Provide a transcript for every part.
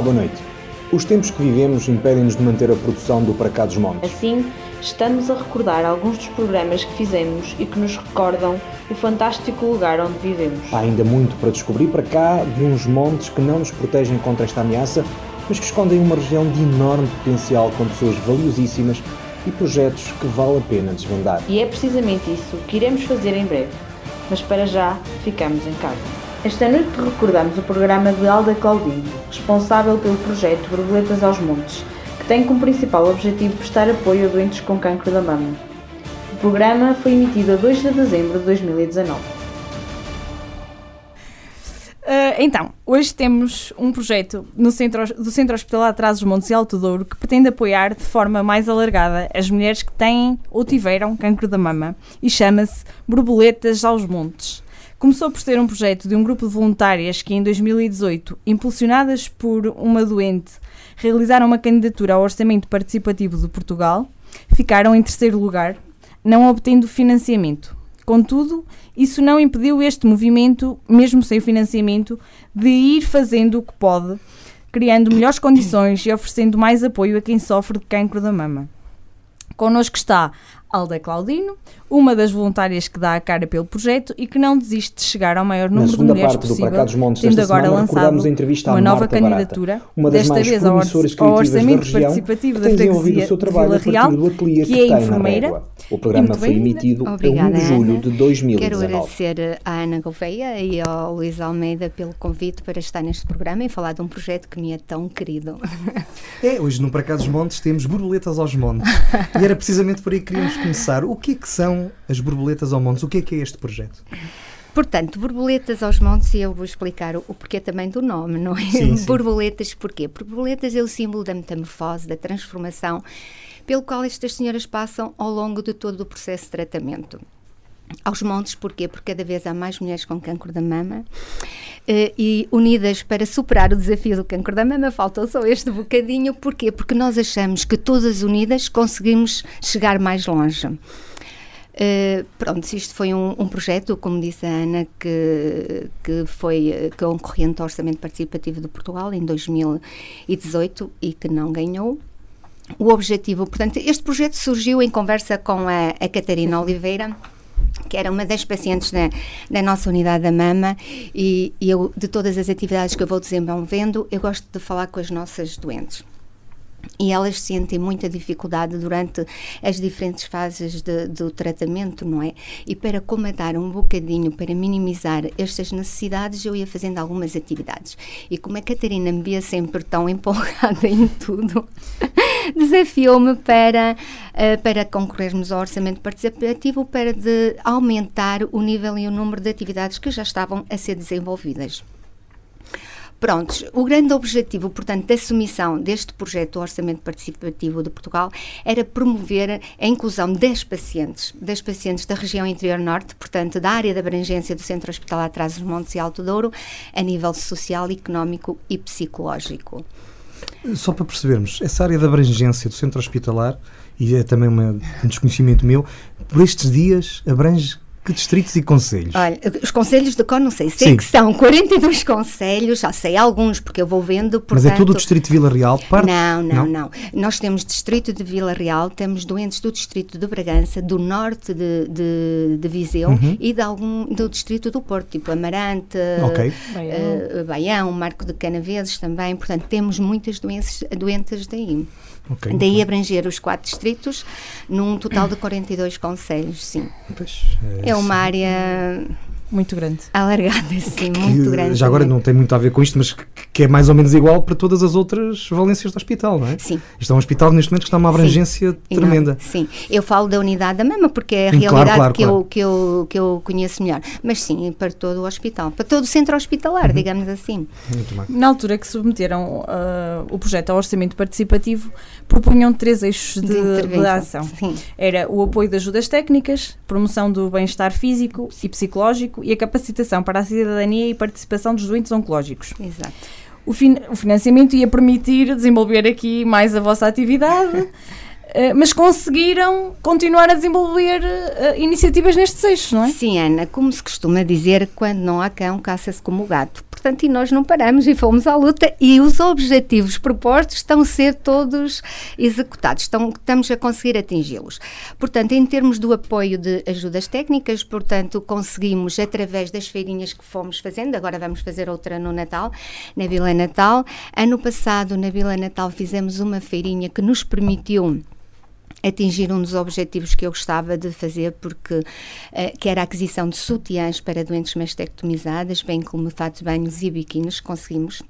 Olá, boa noite. Os tempos que vivemos impedem-nos de manter a produção do Para Cá dos Montes. Assim, estamos a recordar alguns dos programas que fizemos e que nos recordam o fantástico lugar onde vivemos. Há ainda muito para descobrir para cá de uns montes que não nos protegem contra esta ameaça, mas que escondem uma região de enorme potencial com pessoas valiosíssimas e projetos que vale a pena desvendar. E é precisamente isso que iremos fazer em breve. Mas para já, ficamos em casa. Esta noite recordamos o programa de Alda Claudinho, responsável pelo projeto Borboletas aos Montes, que tem como principal objetivo prestar apoio a doentes com cancro da mama. O programa foi emitido a 2 de dezembro de 2019. Uh, então, hoje temos um projeto centro, do Centro Hospitalar Trazos Montes e Alto Douro que pretende apoiar de forma mais alargada as mulheres que têm ou tiveram cancro da mama e chama-se Borboletas aos Montes. Começou por ser um projeto de um grupo de voluntárias que, em 2018, impulsionadas por uma doente, realizaram uma candidatura ao Orçamento Participativo de Portugal, ficaram em terceiro lugar, não obtendo financiamento. Contudo, isso não impediu este movimento, mesmo sem financiamento, de ir fazendo o que pode, criando melhores condições e oferecendo mais apoio a quem sofre de cancro da mama. Connosco está Alda Claudino, uma das voluntárias que dá a cara pelo projeto e que não desiste de chegar ao maior número de mulheres possível, Montes, tendo agora lançado uma nova Marta candidatura, Barata, uma das desta vez ao, ao Orçamento região, Participativo da Freguesia de Vila Real, que, que é enfermeira. O programa foi emitido Obrigada, a 1 de julho Ana. de 2019. Quero agradecer à Ana Gouveia e ao Luís Almeida pelo convite para estar neste programa e falar de um projeto que me é tão querido. É, hoje no Para Cá dos Montes temos borboletas aos montes. e era precisamente por aí que queríamos começar. O que é que são as borboletas aos montes? O que é que é este projeto? Portanto, borboletas aos montes, e eu vou explicar o, o porquê também do nome, não é? Sim, sim. Borboletas, porquê? Porque borboletas é o símbolo da metamorfose, da transformação, pelo qual estas senhoras passam ao longo de todo o processo de tratamento. Aos montes, porquê? Porque cada vez há mais mulheres com cancro da mama eh, e unidas para superar o desafio do cancro da mama, faltou só este bocadinho, porquê? Porque nós achamos que todas unidas conseguimos chegar mais longe. Uh, pronto, isto foi um, um, projeto, como disse a Ana, que, que foi concorrente ao Orçamento Participativo de Portugal em 2018 e que não ganhou. O objetivo, portanto, este projeto surgiu em conversa com a, a Catarina Oliveira, que era uma das pacientes da, da nossa unidade da mama e, e eu, de todas as atividades que eu vou desenvolvendo, eu gosto de falar com as nossas doentes e elas sentem muita dificuldade durante as diferentes fases de, do tratamento, não é? E para comandar um bocadinho, para minimizar estas necessidades, eu ia fazendo algumas atividades. E como a Catarina me via sempre tão empolgada em tudo, desafiou-me para, uh, para concorrermos ao orçamento participativo para aumentar o nível e o número de atividades que já estavam a ser desenvolvidas. Prontos, o grande objetivo, portanto, da submissão deste projeto do Orçamento Participativo de Portugal era promover a inclusão das pacientes, das pacientes da região interior norte, portanto, da área de abrangência do Centro Hospitalar Trás dos Montes e Alto Douro, a nível social, económico e psicológico. Só para percebermos, essa área de abrangência do centro hospitalar, e é também uma, um desconhecimento meu, por estes dias abrange que distritos e conselhos? Olha, os conselhos de cor não sei, sei Sim. que são 42 conselhos, já sei alguns porque eu vou vendo. Portanto, Mas é todo o distrito de Vila Real? Parte? Não, não, não, Nós temos distrito de Vila Real, temos doentes do distrito de Bragança, do norte de, de, de Viseu Uhum. e de algum do distrito do Porto, tipo Amarante, Ok. eh, Baião, Marco de Canaveses também. Portanto, temos muitas doenças, doentes daí. Ok. Daí abranger os quatro distritos num total de 42 conselhos, sim. Pois, É uma área Muito grande. alargada, sim, que muito grande. já agora não tem muito a ver com isto, mas que, que é mais ou menos igual para todas as outras valências do hospital, não é? Sim. Isto é um hospital neste momento que está uma abrangência não- tremenda. sim, eu falo da unidade da mama porque é a Hum, claro, realidade claro, que, claro. Eu, que, eu, que eu conheço melhor. Mas sim, para todo o hospital, para todo o centro hospitalar, Uhum. digamos assim. Muito bem. Na altura que submeteram ah, o projeto ao orçamento participativo, propunham três eixos de, De de intervenção, ação. sim. Era o apoio de ajudas técnicas, promoção do bem-estar físico e psicológico e a capacitação para a cidadania e participação dos doentes oncológicos. Exato. O, fin- o financiamento ia permitir desenvolver aqui mais a vossa atividade mas conseguiram continuar a desenvolver uh, iniciativas nestes eixos, não é? Sim, Ana, como se costuma dizer, quando não há cão, caça-se como o gato. Portanto, e nós não paramos e fomos à luta e os objetivos propostos estão a ser todos executados, estão, estamos a conseguir atingi-los. Portanto, em termos do apoio de ajudas técnicas, portanto, conseguimos através das feirinhas que fomos fazendo, agora vamos fazer outra no Natal, na Vila Natal. Ano passado, na Vila Natal, fizemos uma feirinha que nos permitiu atingir um dos objetivos que eu gostava de fazer, porque uh, que era a aquisição de sutiãs para doentes mastectomizadas, bem como fatos, banhos e biquínis, conseguimos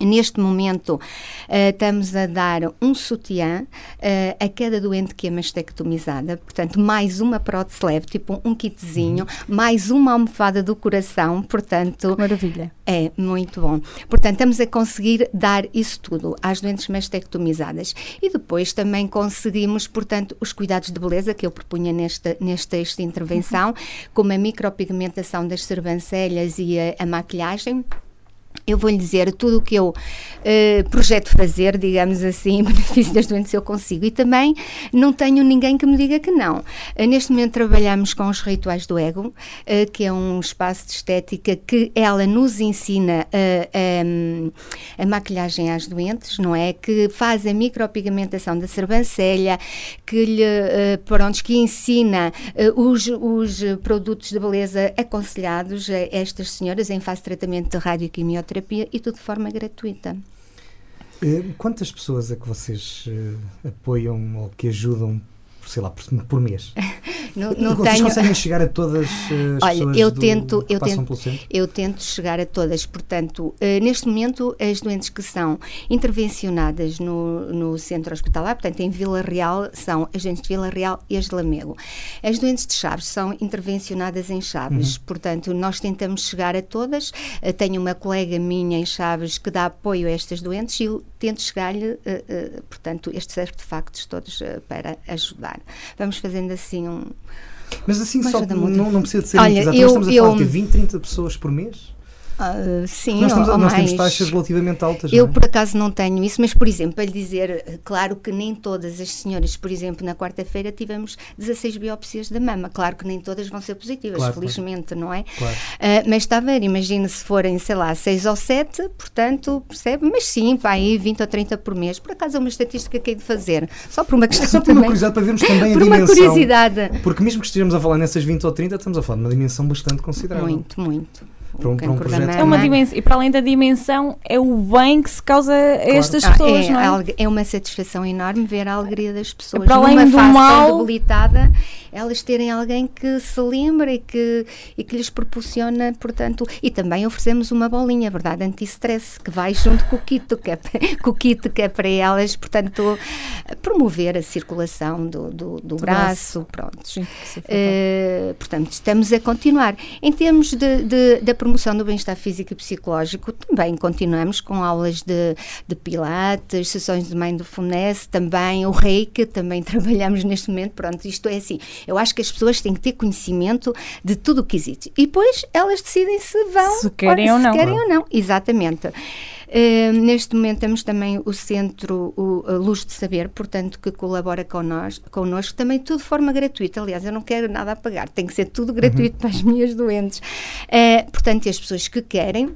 Neste momento, uh, estamos a dar um sutiã uh, a cada doente que é mastectomizada, portanto, mais uma prótese leve, tipo um kitzinho, uhum. mais uma almofada do coração, portanto... Maravilha. É, muito bom. Portanto, estamos a conseguir dar isso tudo às doentes mastectomizadas. E depois também conseguimos, portanto, os cuidados de beleza que eu propunha nesta, nesta esta intervenção, uhum. como a micropigmentação das sobrancelhas e a, a maquilhagem, eu vou lhe dizer tudo o que eu uh, projeto fazer, digamos assim, em benefício das doentes eu consigo. E também não tenho ninguém que me diga que não. Uh, neste momento trabalhamos com os rituais do ego, uh, que é um espaço de estética que ela nos ensina a, a maquilhagem às doentes, não é? Que faz a micropigmentação da sobrancelha, que lhe, pronto, que ensina os, os produtos de beleza aconselhados a estas senhoras em fase de tratamento de radioquimioterapia e tudo de forma gratuita. Eh, quantas pessoas é que vocês uh, apoiam ou que ajudam sei lá, por, por mês. não, não Vocês tenho... conseguem chegar a todas as Olha, pessoas eu do, tento, que eu passam tento, pelo centro? Eu tento chegar a todas. Portanto, uh, neste momento, as doentes que são intervencionadas no, no centro hospitalar, portanto, em Vila Real, são as doentes de Vila Real e as de Lamego. As doentes de Chaves são intervencionadas em Chaves. Uhum. Portanto, nós tentamos chegar a todas. Uh, tenho uma colega minha em Chaves que dá apoio a estas doentes e eu tento chegar-lhe, uh, portanto, estes artefactos todos para ajudar. Vamos fazer fazendo assim um. Mas assim só não, não precisa de ser Olha, muito exato. Eu, Nós estamos a eu, falar de 20, 30 pessoas por mês? Uh, sim, nós, temos, nós temos taxas relativamente altas. Eu, é? por acaso, não tenho isso, mas, por exemplo, para lhe dizer, claro que nem todas as senhoras, por exemplo, na quarta-feira tivemos 16 biópsias da mama. Claro que nem todas vão ser positivas, claro, felizmente, claro. não é? Claro. Uh, mas está a ver, imagine se forem, sei lá, 6 ou 7, portanto, percebe? Mas sim, para aí 20 ou 30 por mês. Por acaso é uma estatística que hei de fazer, só por uma questão. É só por também, uma curiosidade, para vermos também por a dimensão. Por uma curiosidade. Porque mesmo que estejamos a falar nessas 20 ou 30, estamos a falar de uma dimensão bastante considerável. Muito, muito para um, para um projeto. É uma dimensão, e para além da dimensão, é o bem que se causa a claro. estas ah, pessoas, é, não é? É uma satisfação enorme ver a alegria das pessoas. É para além Numa do fase mal, debilitada, elas terem alguém que se lembra e que, e que lhes proporciona, portanto, e também oferecemos uma bolinha, verdade, anti-stress, que vai junto com o kit, que é, com o kit que é para elas, portanto, promover a circulação do, do, do braço, braço, pronto. Sim, uh, portanto, estamos a continuar. Em termos de, de, da promoção do bem-estar físico e psicológico, também continuamos com aulas de, de pilates, sessões de mindfulness, também o reiki, também trabalhamos neste momento, pronto, isto é assim, eu acho que as pessoas têm que ter conhecimento de tudo o que existe. E depois elas decidem se vão se querem ou, ou não. querem ou não. Exatamente. Uh, neste momento temos também o Centro o, Luz de Saber, portanto, que colabora connosco, connosco, também tudo de forma gratuita. Aliás, eu não quero nada a pagar, tem que ser tudo gratuito uhum. para as minhas doentes. Uh, portanto, as pessoas que querem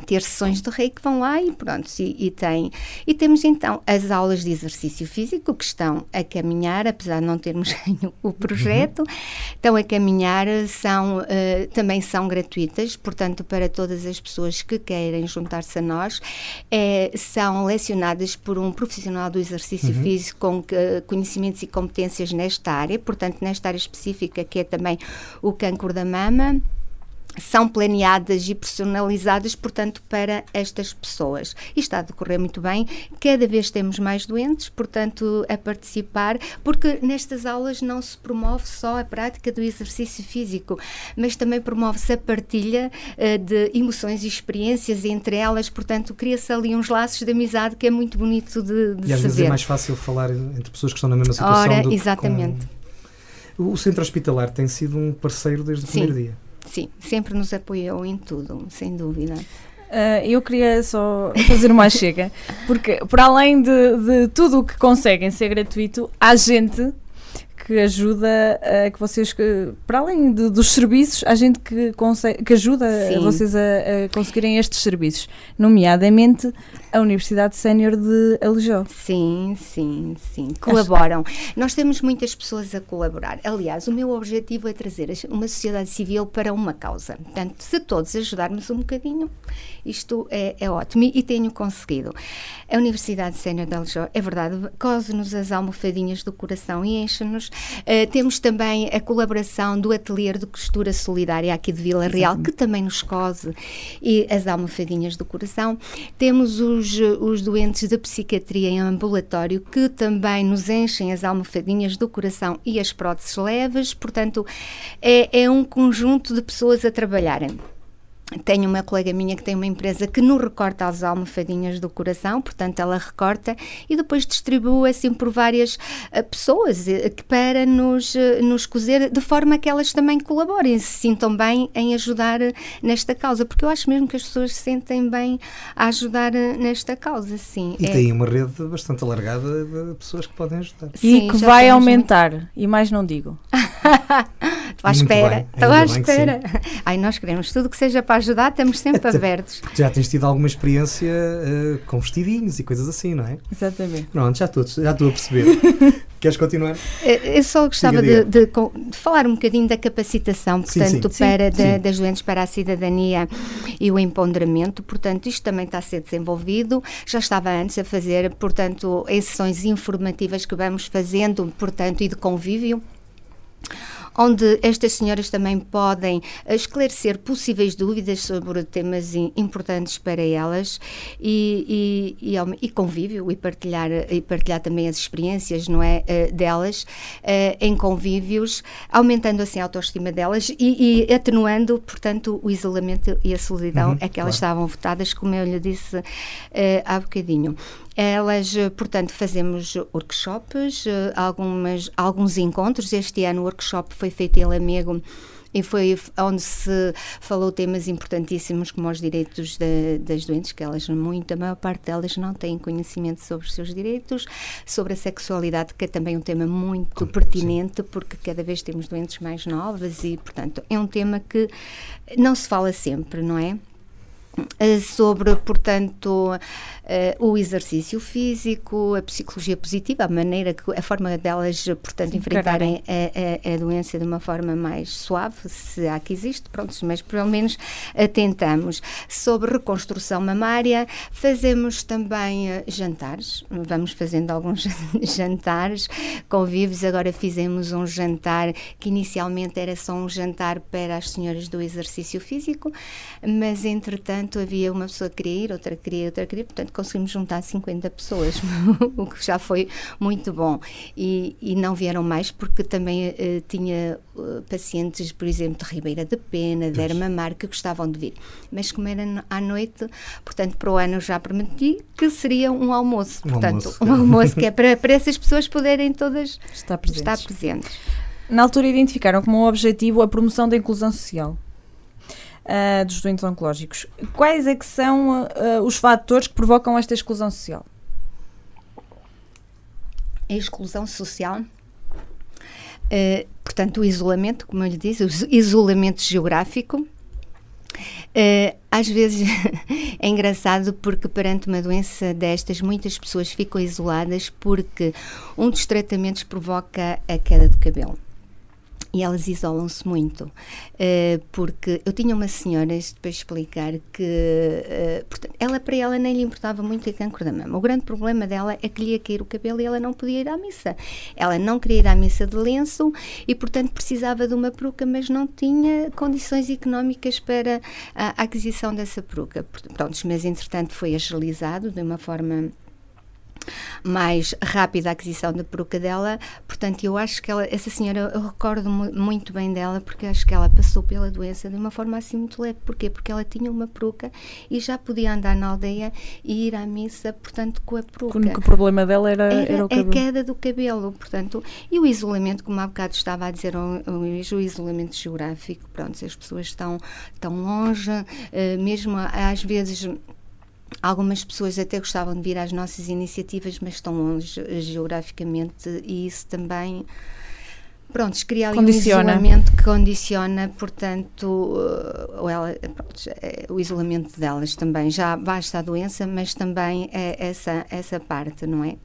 ter sessões de rei que vão lá e pronto, e, e, tem. E temos então as aulas de exercício físico que estão a caminhar, apesar de não termos o projeto, uhum. estão a caminhar, são, uh, também são gratuitas, portanto, para todas as pessoas que querem juntar-se a nós, é, são lecionadas por um profissional do exercício uhum. físico com uh, conhecimentos e competências nesta área, portanto, nesta área específica que é também o câncer da mama são planeadas e personalizadas, portanto, para estas pessoas. E está a decorrer muito bem. Cada vez temos mais doentes, portanto, a participar, porque nestas aulas não se promove só a prática do exercício físico, mas também promove-se a partilha uh, de emoções e experiências entre elas, portanto, cria-se ali uns laços de amizade que é muito bonito de, de e às saber. vezes é mais fácil falar entre pessoas que estão na mesma situação Ora, do exatamente. Com... O Centro Hospitalar tem sido um parceiro desde o Sim. primeiro dia. Sim, sempre nos apoiou em tudo, sem dúvida. Uh, eu queria só fazer uma chega, porque para além de, de tudo o que conseguem ser gratuito, há gente que ajuda a que vocês, que, para além de, dos serviços, há gente que, consegue, que ajuda Sim. vocês a, a, conseguirem estes serviços, nomeadamente a Universidade Sénior de Alijó. Sim, sim, sim, colaboram. Nós temos muitas pessoas a colaborar. Aliás, o meu objetivo é trazer uma sociedade civil para uma causa. Portanto, se todos ajudarmos um bocadinho, isto é, é ótimo e, tenho conseguido. A Universidade Sénior de Aljó, é verdade, cose-nos as almofadinhas do coração e enche-nos. Uh, temos também a colaboração do Ateliê de Costura Solidária aqui de Vila Real, Exatamente. que também nos cose e as almofadinhas do coração. Temos os, os doentes de psiquiatria em ambulatório, que também nos enchem as almofadinhas do coração e as próteses leves. Portanto, é, é um conjunto de pessoas a trabalharem. Tenho uma colega minha que tem uma empresa que nos recorta as almofadinhas do coração, portanto ela recorta e depois distribui assim por várias uh, pessoas uh, para nos, uh, nos cozer de forma que elas também colaborem, se sintam bem em ajudar nesta causa, porque eu acho mesmo que as pessoas se sentem bem a ajudar nesta causa, sim. E é. tem uma rede bastante alargada de pessoas que podem ajudar. Sim, e que vai aumentar, muito... e mais não digo. Estou à espera, estou à espera. Ai, nós queremos tudo que seja para ajudar, estamos sempre abertos. Já tens tido alguma experiência uh, com vestidinhos e coisas assim, não é? Exatamente. Pronto, já estou, já estou a perceber. Queres continuar? Eh, eu só gostava diga, diga. De, de, de, falar um bocadinho da capacitação, portanto, sim, sim. para sim, de, das doentes para a cidadania e o empoderamento. Portanto, isto também está a ser desenvolvido. Já estava antes a fazer, portanto, sessões informativas que vamos fazendo, portanto, e de convívio onde estas senhoras também podem eh, esclarecer possíveis dúvidas sobre temas importantes para elas e, e, e, e convívio e partilhar, e partilhar também as experiências não é, eh, delas eh, em convívios, aumentando assim a autoestima delas e, e atenuando, portanto, o isolamento e a solidão uhum, a que elas claro. estavam votadas, como eu lhe disse há bocadinho. Elas, eh, portanto, fazemos workshops, eh, algumas, alguns encontros. Este ano o workshop foi feito em Lamego e foi onde se falou temas importantíssimos como os direitos de, das doentes, que elas, muito, a maior parte delas não têm conhecimento sobre os seus direitos, sobre a sexualidade, que é também um tema muito pertinente, porque cada vez temos doentes mais novas e, portanto, é um tema que não se fala sempre, não é? Eh, sobre, portanto, uh, o exercício físico, a psicologia positiva, a maneira que a forma delas, portanto, Sim, enfrentarem a, a, a, doença de uma forma mais suave, se há que existe, pronto, mas pelo menos tentamos. Sobre reconstrução mamária, fazemos também uh, jantares, vamos fazendo alguns jantares, convívios, agora fizemos um jantar que inicialmente era só um jantar para as senhoras do exercício físico, mas entretanto havia uma pessoa que queria ir, outra queria, outra queria, portanto conseguimos juntar 50 pessoas, o que já foi muito bom. E, e não vieram mais porque também uh, tinha uh, pacientes, por exemplo, de Ribeira de Pena, de Ermamar, que gostavam de vir. Mas como era à noite, portanto, para o ano já prometi que seria um almoço. Um portanto, almoço, um almoço que é para, para essas pessoas poderem todas estar presentes. estar presentes. Na altura identificaram como objetivo a promoção da inclusão social uh, dos doentes oncológicos. Quais é que são uh, os fatores que provocam esta exclusão social? A exclusão social Uh, portanto, o isolamento, como eu lhe disse, o isolamento geográfico. Uh, às vezes é engraçado porque perante uma doença destas muitas pessoas ficam isoladas porque um dos tratamentos provoca a queda do cabelo e elas isolam-se muito, uh, porque eu tinha uma senhora, para explicar, que uh, portanto, ela para ela nem lhe importava muito o cancro da mama. O grande problema dela é que lhe ia cair o cabelo e ela não podia ir à missa. Ela não queria ir à missa de lenço e, portanto, precisava de uma peruca, mas não tinha condições económicas para a aquisição dessa peruca. Pronto, mas entretanto foi agilizado de uma forma mais rápida a aquisição da peruca dela, portanto, eu acho que ela, essa senhora, eu recordo muito bem dela, porque acho que ela passou pela doença de uma forma assim muito leve. Porquê? Porque ela tinha uma peruca e já podia andar na aldeia e ir à missa, portanto, com a peruca. O único problema dela era, era, era o cabelo. a queda do cabelo, portanto, e o isolamento, como há bocado estava a dizer, o, o isolamento geográfico, pronto, se as pessoas estão tão longe, uh, mesmo às vezes Algumas pessoas até gostavam de vir às nossas iniciativas, mas estão longe geograficamente e isso também pronto, cria ali condiciona. um isolamento que condiciona, portanto, uh, ela, pronto, é, o isolamento delas também. Já basta a doença, mas também é essa, essa parte, não é?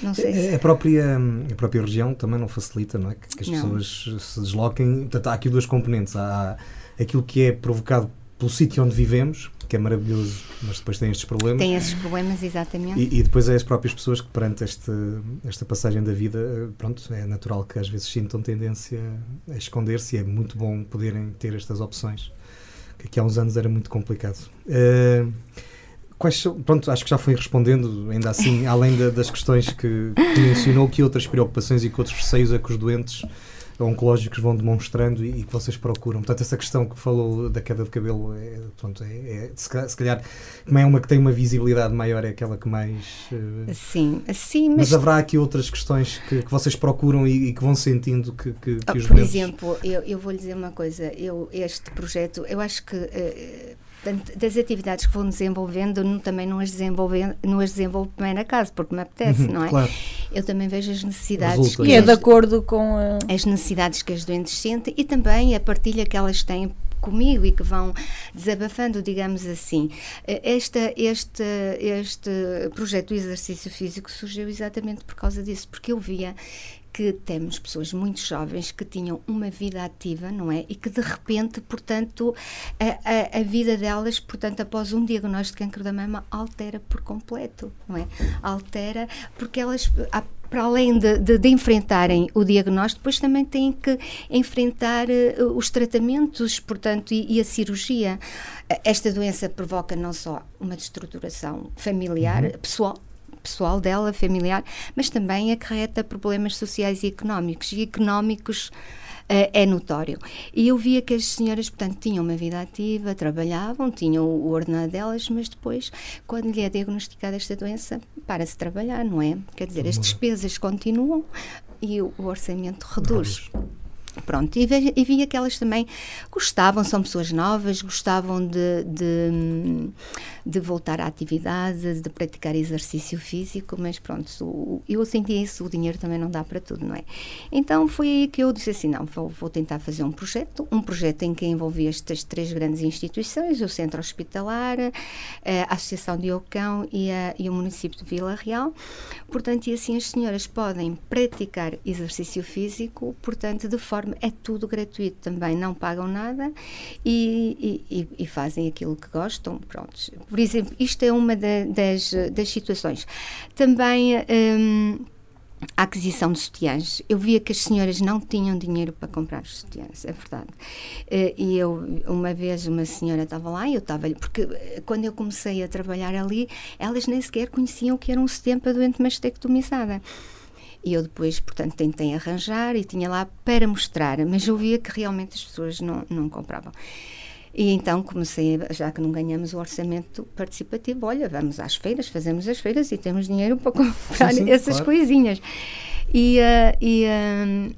Não sei se... a, própria, a própria região também não facilita não é? que, que as não. pessoas se desloquem. Portanto, há aqui duas componentes. Há aquilo que é provocado pelo sítio onde vivemos, que é maravilhoso, mas depois tem estes problemas. Tem esses problemas, exatamente. E, e depois é as próprias pessoas que, perante este, esta passagem da vida, pronto, é natural que às vezes sintam tendência a esconder-se e é muito bom poderem ter estas opções, que aqui há uns anos era muito complicado. Uh, quais são, pronto, acho que já foi respondendo, ainda assim, além da, das questões que, que mencionou, que outras preocupações e que outros receios é que os doentes oncológicos vão demonstrando e, e, que vocês procuram. Portanto, essa questão que falou da queda de cabelo, é, pronto, é, é se, calhar, como é uma que tem uma visibilidade maior, é aquela que mais. Uh, sim, sim, mas, mas haverá aqui outras questões que, que vocês procuram e, e, que vão sentindo que, que, que os Por exemplo, eu, eu vou lhe dizer uma coisa, eu, este projeto, eu acho que. Uh, Portanto, das atividades que vou desenvolvendo, não, também não as, desenvolvendo, não as desenvolvo bem na casa, porque me apetece, uhum, não é? Claro. Eu também vejo as necessidades. que é de acordo com. A... As necessidades que as doentes sentem e também a partilha que elas têm comigo e que vão desabafando, digamos assim. Esta, este, este projeto do exercício físico surgiu exatamente por causa disso, porque eu via que temos pessoas muito jovens que tinham uma vida ativa, não é? E que de repente, portanto, a, a, a, vida delas, portanto, após um diagnóstico de câncer da mama, altera por completo, não é? Altera porque elas, para além de, de, de enfrentarem o diagnóstico, depois também têm que enfrentar uh, os tratamentos, portanto, e, e, a cirurgia. Esta doença provoca não só uma destruturação familiar, uhum. pessoal, pessoal dela, familiar, mas também acarreta problemas sociais e económicos. E económicos uh, é notório. E eu via que as senhoras, portanto, tinham uma vida ativa, trabalhavam, tinham o ordenado delas, mas depois, quando lhe é diagnosticada esta doença, para-se trabalhar, não é? Quer dizer, as despesas continuam e o, o orçamento reduz. Pronto, e, e via que elas também gostavam, são pessoas novas, gostavam de, de, de, voltar à atividade, de praticar exercício físico, mas pronto, o, eu sentia isso, o dinheiro também não dá para tudo, não é? Então foi aí que eu disse assim: não, vou, vou tentar fazer um projeto, um projeto em que envolvia estas três grandes instituições: o Centro Hospitalar, a Associação de Ocão e, a, e o município de Vila Real. Portanto, e assim as senhoras podem praticar exercício físico, portanto, de forma é tudo gratuito também, não pagam nada e, e, e fazem aquilo que gostam. Pronto. Por exemplo, isto é uma da, das, das situações. Também. Hum, a aquisição de sutiãs. Eu via que as senhoras não tinham dinheiro para comprar os sutiãs, é verdade. Eh, e eu, uma vez, uma senhora estava lá e eu estava porque eh, quando eu comecei a trabalhar ali, elas nem sequer conheciam que era um sutiã para doente mastectomizada. E eu depois, portanto, tentei arranjar e tinha lá para mostrar, mas eu via que realmente as pessoas não, não compravam. E então comecei, já que não ganhamos o orçamento participativo, olha, vamos às feiras, fazemos as feiras e temos dinheiro para comprar sim, sim, essas claro. coisinhas. E, uh, e, uh,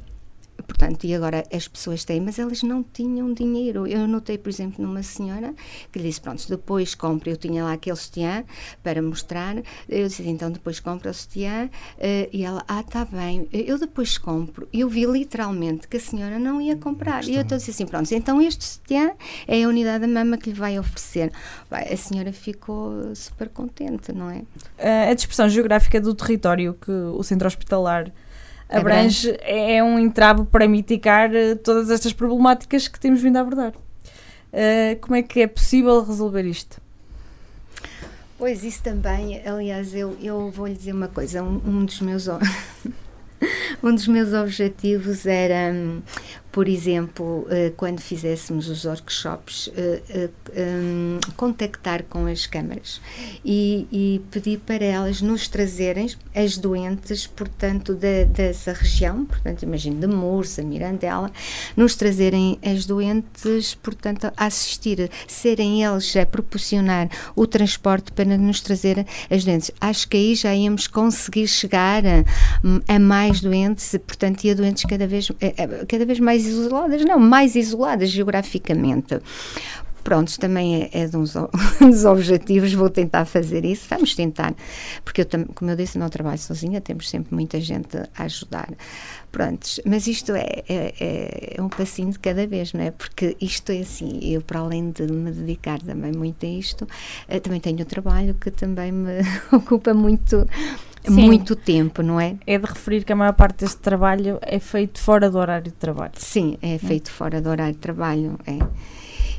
Portanto, e agora as pessoas têm, mas elas não tinham dinheiro. Eu notei, por exemplo, numa senhora que lhe disse: Pronto, depois compre. Eu tinha lá aquele sutiã para mostrar. Eu disse: Então, depois compra o sutiã. Uh, e ela: Ah, está bem, eu depois compro. Eu vi literalmente que a senhora não ia comprar. E eu estou a dizer assim: Pronto, então este sutiã é a unidade da mama que lhe vai oferecer. A senhora ficou super contente, não é? A dispersão geográfica do território que o centro hospitalar abrange é, é um entrave para mitigar eh, todas estas problemáticas que temos vindo a abordar. Uh, como é que é possível resolver isto? Pois, isso também, aliás, eu, eu vou lhe dizer uma coisa, um, um dos meus um dos meus objetivos era, por exemplo, uh, quando fizéssemos os workshops, uh, um, contactar com as câmaras e, e, pedir para elas nos trazerem as doentes, portanto, dessa região, portanto, imagino de Mursa, Mirandela, nos trazerem as doentes, portanto, a assistir, serem eles a proporcionar o transporte para nos trazer as doentes. Acho que aí já íamos conseguir chegar a, a mais doentes, portanto, e a doentes cada vez, eh, eh, cada vez mais isoladas, não, mais isoladas geograficamente. Prontos, também é, é uns, dos objetivos, vou tentar fazer isso, vamos tentar, porque eu, como eu disse, não trabalho sozinha, temos sempre muita gente a ajudar. Prontos, mas isto é, é, é, um passinho de cada vez, não é? Porque isto é assim, eu para além de me dedicar também muito a isto, eh, também tenho trabalho que também me ocupa muito Sim. muito tempo, não é? É de referir que a maior parte deste trabalho é feito fora do horário de trabalho. Sim, é feito é? fora do horário de trabalho, é.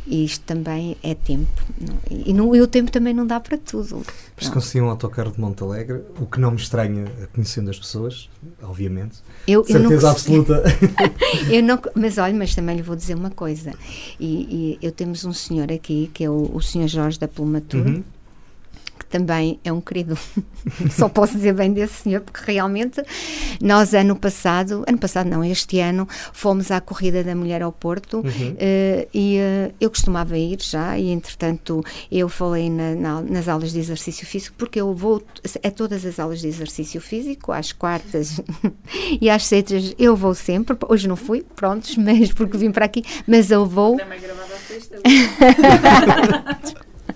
E isto também é tempo. Não? E, não, e o tempo também não dá para tudo. Mas consegui um autocarro de Monte Alegre, o que não me estranha conhecendo as pessoas, obviamente. Eu, Certeza eu não absoluta. eu não, mas olha, mas também lhe vou dizer uma coisa. E, e eu temos um senhor aqui, que é o, o senhor Jorge da Plumatur, uhum também é um querido. Só posso dizer bem desse senhor, porque realmente nós, ano passado, ano passado não, este ano, fomos à Corrida da Mulher ao Porto uhum. uh, e uh, eu costumava ir já, e entretanto eu falei na, na, nas aulas de exercício físico, porque eu vou a todas as aulas de exercício físico, às quartas e às sextas eu vou sempre. Hoje não fui, prontos, mas porque vim para aqui, mas eu vou. Também gravado a sexta.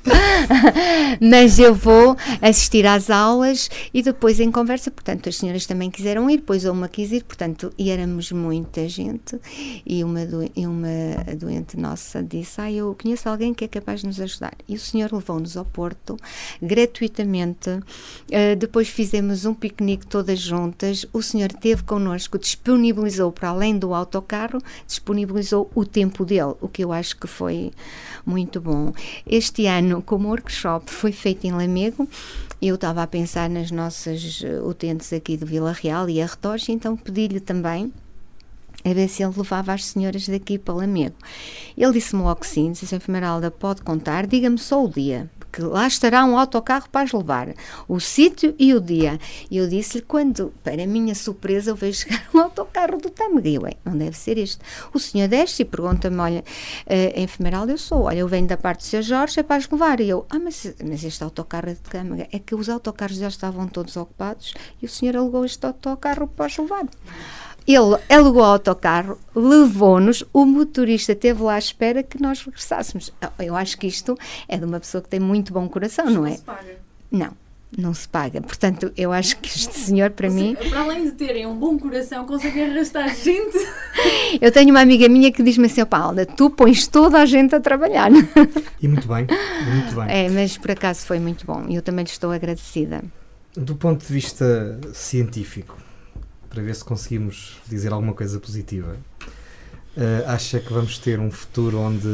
Mas eu vou assistir às aulas e depois em conversa, portanto, as senhoras também quiseram ir, depois uma quis ir, portanto, e éramos muita gente. E uma, do, e uma doente nossa disse, ah, eu conheço alguém que é capaz de nos ajudar. E o senhor levou-nos ao Porto gratuitamente, uh, depois fizemos um piquenique todas juntas, o senhor teve connosco, disponibilizou para além do autocarro, disponibilizou o tempo dele, o que eu acho que foi muito bom. Este ano, como o workshop foi feito em Lamego, eu estava a pensar nas nossas eh, utentes aqui de Vila Real e arredores, então pedi-lhe também a ver se ele levava as senhoras daqui para Lamego. Ele disse-me logo sim, disse a enfermeira Alda, pode contar, diga-me só o dia que lá estará um autocarro para as levar, o sítio e o dia. E eu disse-lhe quando, para minha surpresa, eu vejo chegar um autocarro do Tâmega. Ué, não deve ser este. O senhor desce e pergunta-me, olha, uh, enfermeira eu sou, olha, eu venho da parte do Sr. Jorge, é para as levar. E eu, ah, mas, mas este autocarro é de Tâmega. É que os autocarros já estavam todos ocupados e o senhor alugou este autocarro para as levar. Ele alugou o autocarro, levou-nos, o motorista esteve lá à espera que nós regressássemos. Eu acho que isto é de uma pessoa que tem muito bom coração, não é? Não se paga. Não, não se paga. Portanto, eu acho que este senhor, para mim. Para além de terem um bom coração, conseguem arrastar gente. eu tenho uma amiga minha que diz-me assim: Paula, tu pões toda a gente a trabalhar. E muito bem, muito bem. É, mas por acaso foi muito bom e eu também lhe estou agradecida. Do ponto de vista científico, para ver se conseguimos dizer alguma coisa positiva. Uh, acha que vamos ter um futuro onde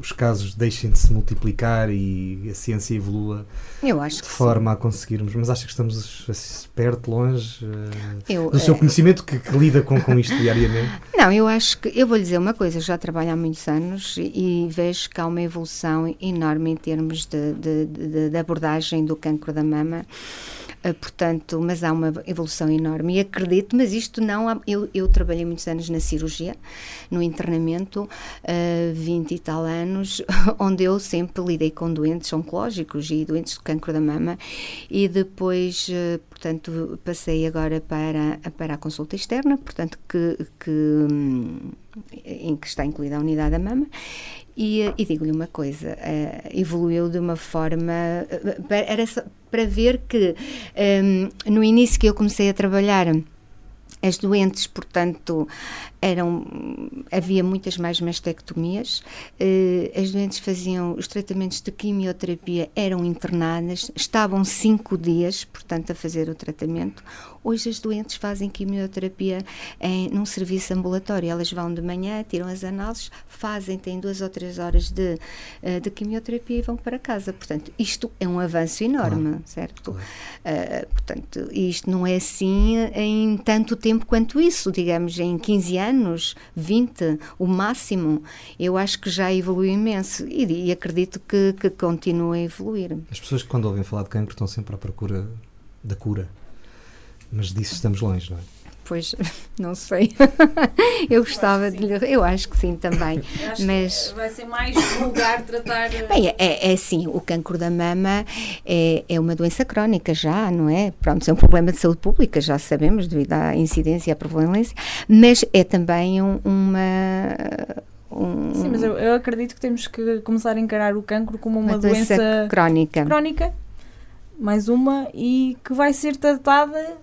os casos deixem de se multiplicar e a ciência evolua de forma sim. a conseguirmos? Mas acha que estamos perto, longe uh, eu, do seu uh, conhecimento que, que, lida com, com isto diariamente? Não, eu acho que eu vou lhe dizer uma coisa, eu já trabalho há muitos anos e, e vejo que há uma evolução enorme em termos de, de, de, de abordagem do cancro da mama. Uh, portanto, mas há uma evolução enorme e acredito, mas isto não. Há, eu, eu trabalhei muitos anos na cirurgia, no internamento, uh, 20 e tal anos, onde eu sempre lidei com doentes oncológicos e doentes de cancro da mama e depois, uh, portanto, passei agora para, para a consulta externa, portanto, que, que um, em que está incluída a unidade da mama e, e digo-lhe uma coisa, uh, evoluiu de uma forma. Uh, era só, para ver que um, no início que eu comecei a trabalhar as doentes, portanto, eram havia muitas mais mastectomias. Uh, as doentes faziam os tratamentos de quimioterapia, eram internadas, estavam cinco dias, portanto, a fazer o tratamento. Hoje as doentes fazem quimioterapia em, num serviço ambulatório. Elas vão de manhã, tiram as análises, fazem, têm duas ou três horas de, uh, de quimioterapia e vão para casa. Portanto, isto é um avanço enorme, claro. certo? Claro. Uh, portanto, isto não é assim em tanto tempo quanto isso, digamos, em 15 anos anos, 20, o máximo, eu acho que já evoluiu imenso e, e acredito que, que continue a evoluir. As pessoas que quando ouvem falar de cancro estão sempre à procura da cura, mas disso estamos longe, não é? Pois, não sei. eu gostava de lhe. Eu acho que sim também. mas vai ser mais vulgar tratar. Bem, é, é assim, o cancro da mama é, é uma doença crónica já, não é? Pronto, é um problema de saúde pública, já sabemos, devido à incidência e à prevalência, mas é também um, uma. Um, Sim, mas eu, eu, acredito que temos que começar a encarar o cancro como uma, uma doença, doença crónica. crónica, mais uma, e que vai ser tratada,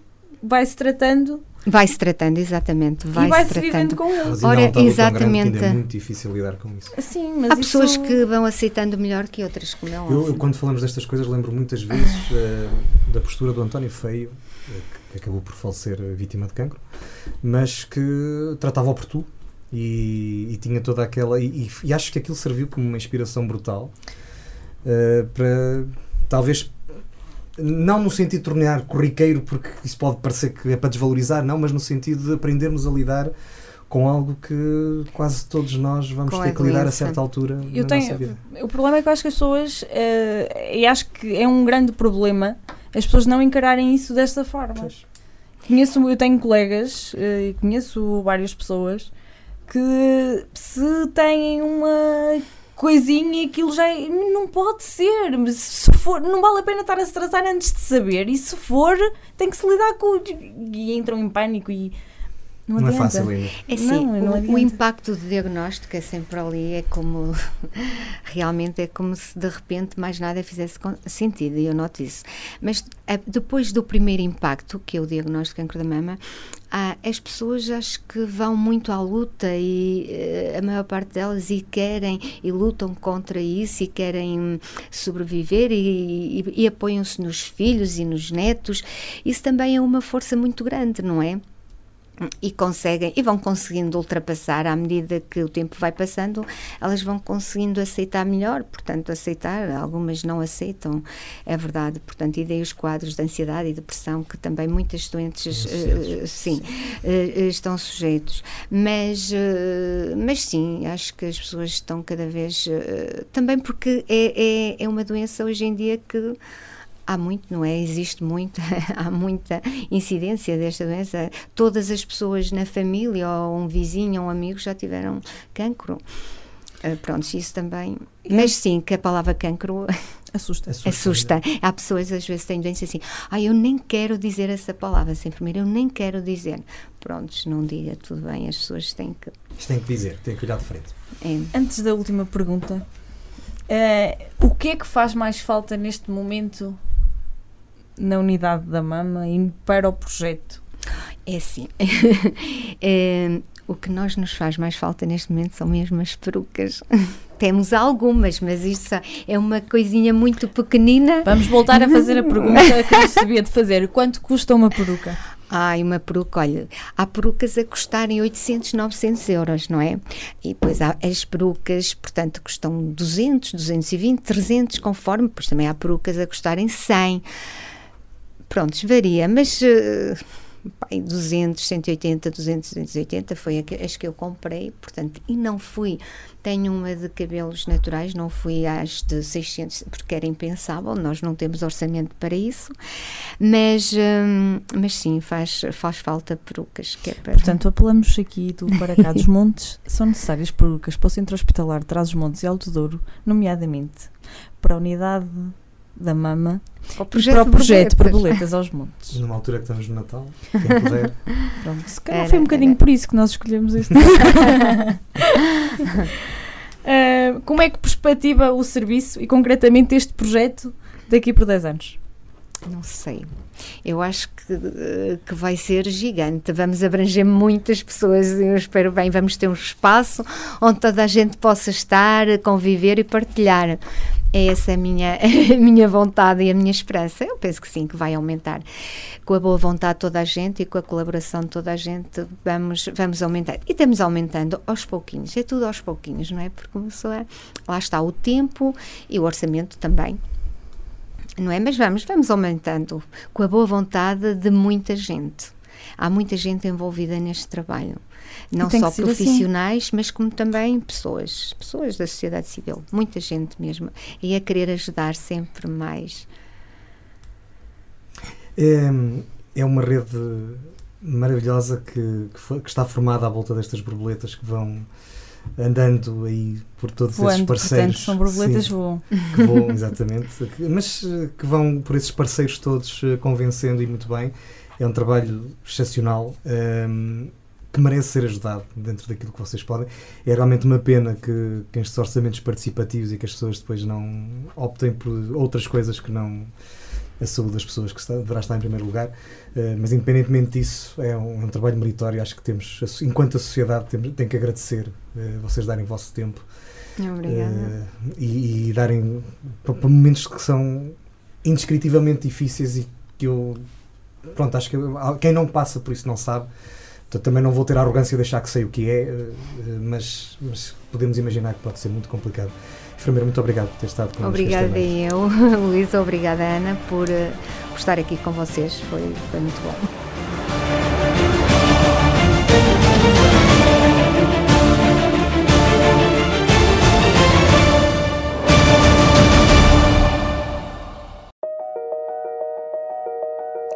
vai-se tratando Vai-se tratando, exatamente. Vai-se vai tratando. com ele. Ora, exatamente. é muito difícil lidar com isso. Sim, mas Há isso... pessoas que vão aceitando melhor que outras, como é eu, eu, quando falamos destas coisas, lembro muitas vezes uh, da postura do António Feio, uh, que acabou por falecer vítima de cancro, mas que tratava por tu e, e, tinha toda aquela. E, e, acho que aquilo serviu como uma inspiração brutal uh, para talvez não no sentido de tornar corriqueiro, porque isso pode parecer que é para desvalorizar, não, mas no sentido de aprendermos a lidar com algo que quase todos nós vamos com ter que lidar a certa altura eu na tenho, nossa vida. O problema é que eu acho que as pessoas, uh, e acho que é um grande problema, as pessoas não encararem isso desta forma. Pois. Conheço, eu tenho colegas uh, e conheço várias pessoas que se têm uma coisinha e aquilo já é, não pode ser. Se for, não vale a pena estar a se tratar antes de saber. E se for, tem que se lidar com. E entram em pânico e. Não, não é fácil ainda. É assim, não, não o, o, impacto do diagnóstico é sempre ali, é como realmente é como se de repente mais nada fizesse sentido, e eu noto isso. Mas depois do primeiro impacto, que é o diagnóstico de cancro da mama, ah, as pessoas acho que vão muito à luta e uh, a maior parte delas e querem e lutam contra isso e querem sobreviver e, e, e apoiam-se nos filhos e nos netos. Isso também é uma força muito grande, não é? E conseguem e vão conseguindo ultrapassar à medida que o tempo vai passando elas vão conseguindo aceitar melhor portanto aceitar algumas não aceitam é verdade. Portanto e daí os quadros de ansiedade e depressão que também muitas doentes uh, sim, uh, estão sujeitos. Mas uh, mas sim acho que as pessoas estão cada vez também porque é, é, é uma doença hoje em dia que há muito, não é? Existe muito, há muita incidência desta doença. Todas as pessoas na família, ou um vizinho, ou um amigo, já tiveram cancro. Uh, pronto, isso também. Mas sim, que a palavra cancro assusta. Assusta. assusta. Há pessoas às vezes têm doença assim, ah, eu nem quero dizer essa palavra, sem enfermeira, eu nem quero dizer. Prontos, não diga, tudo bem, as pessoas têm que. Isto tem que dizer, tem que olhar de frente. É. Antes da última pergunta, uh, o que é que faz mais falta neste momento na unidade da mama e para o projeto? É assim. é, o que nós nos faz mais falta neste momento são mesmo as perucas. Temos algumas, mas isso é uma coisinha muito pequenina. Vamos voltar a fazer a pergunta que eu sabia de fazer. Quanto custa uma peruca? Ai, uma peruca, olha, há perucas a custarem 800, 900 euros, não é? E depois há as perucas, portanto, custam 200, 220, 300, conforme, pois também há perucas a custarem 100 pronto, varia, mas uh, 200, 180, 200, 280 foi as que eu comprei, portanto, e não fui. Tenho uma de cabelos naturais, não fui às de 600, porque era impensável, nós não temos orçamento para isso, mas, hum, mas sim, faz, faz falta perucas. Que é para... Portanto, apelamos aqui do para cá dos montes, são necessárias perucas para o Centro Hospitalar de Trás-os-Montes e Alto Douro, nomeadamente para a unidade da mama para o projeto, para o projeto Borboletas aos Montes. Numa altura que estamos no Natal, quem puder. Pronto, se calhar era, foi um bocadinho era. por isso que nós escolhemos este. uh, como é que perspectiva o serviço e concretamente este projeto daqui por 10 anos? Não sei. Eu acho que, que vai ser gigante. Vamos abranger muitas pessoas. Eu espero bem. Vamos ter um espaço onde toda a gente possa estar, conviver e partilhar. É essa a minha, a minha vontade e a minha esperança. Eu penso que sim, que vai aumentar. Com a boa vontade de toda a gente e com a colaboração de toda a gente, vamos, vamos aumentar. E estamos aumentando aos pouquinhos. É tudo aos pouquinhos, não é? Porque começou a, lá está o tempo e o orçamento também não é? Mas vamos, vamos aumentando com a boa vontade de muita gente. Há muita gente envolvida neste trabalho. Não só assim. profissionais, assim. mas como também pessoas, pessoas da sociedade civil. Muita gente mesmo. E a querer ajudar sempre mais. É, é uma rede maravilhosa que, que, foi, que, está formada à volta destas borboletas que vão andando aí por todos Voando, esses parceiros. Portanto, são borboletas Sim, voam. Que voam, exatamente. mas eh, que vão por esses parceiros todos eh, convencendo e muito bem. É um trabalho excepcional. Um, ehm, que merece ser ajudado dentro daquilo que vocês podem. É realmente uma pena que, que estes orçamentos participativos e que as pessoas depois não optem por outras coisas que não a saúde das pessoas que está, deverá estar em primeiro lugar, uh, mas independentemente disso é um, é um, trabalho meritório, acho que temos, enquanto a sociedade tem, tem que agradecer uh, vocês darem o vosso tempo Obrigada. Uh, e, e, darem para momentos que são indescritivelmente difíceis e que eu pronto, acho que quem não passa por isso não sabe Portanto, também não vou ter a arrogância de achar que sei o que é, mas, mas podemos imaginar que pode ser muito complicado. Enfermeira, muito obrigado por ter estado connosco. Obrigada eu, Luísa, obrigada Ana por, eh, por estar aqui com vocês, foi, foi muito bom.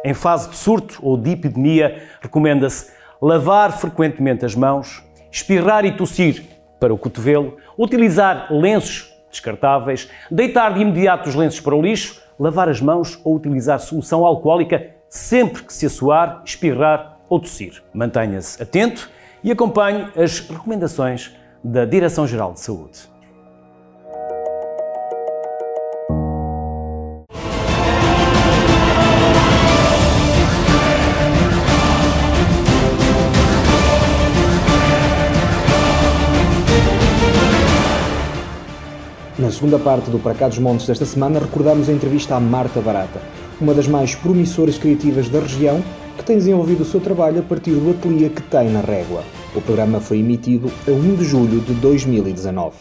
Em fase de surto ou de epidemia, recomenda-se lavar frequentemente as mãos, espirrar e tossir para o cotovelo, utilizar lenços descartáveis, deitar de imediato os lenços para o lixo, lavar as mãos ou utilizar solução alcoólica sempre que se assoar, espirrar ou tossir. Mantenha-se atento e acompanhe as recomendações da Direção-Geral de Saúde. Segunda parte do Para Cá dos Montes desta semana, recordamos a entrevista à Marta Barata, uma das mais promissoras criativas da região, que tem desenvolvido o seu trabalho a partir do ateliê que tem na Régua. O programa foi emitido a 1 de julho de 2019.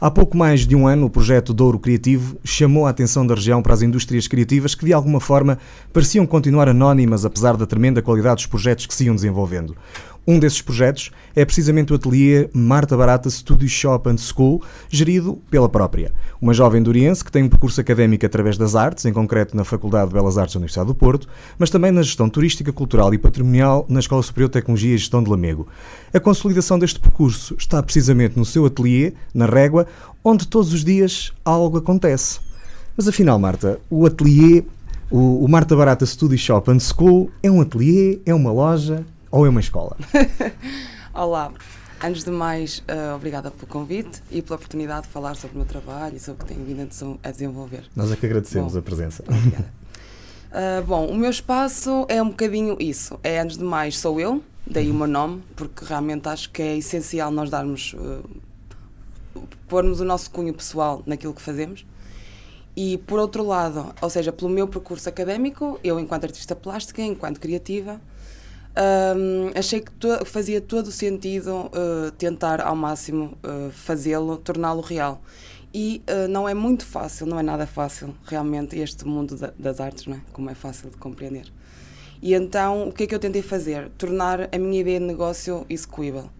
Há pouco mais de um ano, o projeto Douro Criativo chamou a atenção da região para as indústrias criativas que, de alguma forma, pareciam continuar anónimas apesar da tremenda qualidade dos projetos que se iam desenvolvendo. Um desses projetos é precisamente o ateliê Marta Barata Studio Shop and School, gerido pela própria. Uma jovem duriense que tem um percurso académico através das artes, em concreto na Faculdade de Belas Artes da Universidade do Porto, mas também na gestão turística, cultural e patrimonial na Escola Superior de Tecnologia e Gestão de Lamego. A consolidação deste percurso está precisamente no seu ateliê, na Régua, onde todos os dias algo acontece. Mas afinal, Marta, o ateliê, o, o Marta Barata Studio Shop and School, é um ateliê, é uma loja, ou é uma escola? Olá, antes de mais, uh, obrigada pelo convite e pela oportunidade de falar sobre o meu trabalho e sobre o que tenho vindo a desenvolver. Nós é que agradecemos bom, a presença. Obrigada. Uh, bom, o meu espaço é um bocadinho isso. É, antes de mais, sou eu, daí o meu nome, porque realmente acho que é essencial nós darmos. Uh, pormos o nosso cunho pessoal naquilo que fazemos. E por outro lado, ou seja, pelo meu percurso académico, eu, enquanto artista plástica, enquanto criativa, um, achei que to fazia todo o sentido uh, tentar ao máximo uh, fazê-lo, torná-lo real. E uh, não é muito fácil, não é nada fácil, realmente, este mundo da, das artes, não é? como é fácil de compreender. E então, o que é que eu tentei fazer? Tornar a minha ideia de negócio execuível.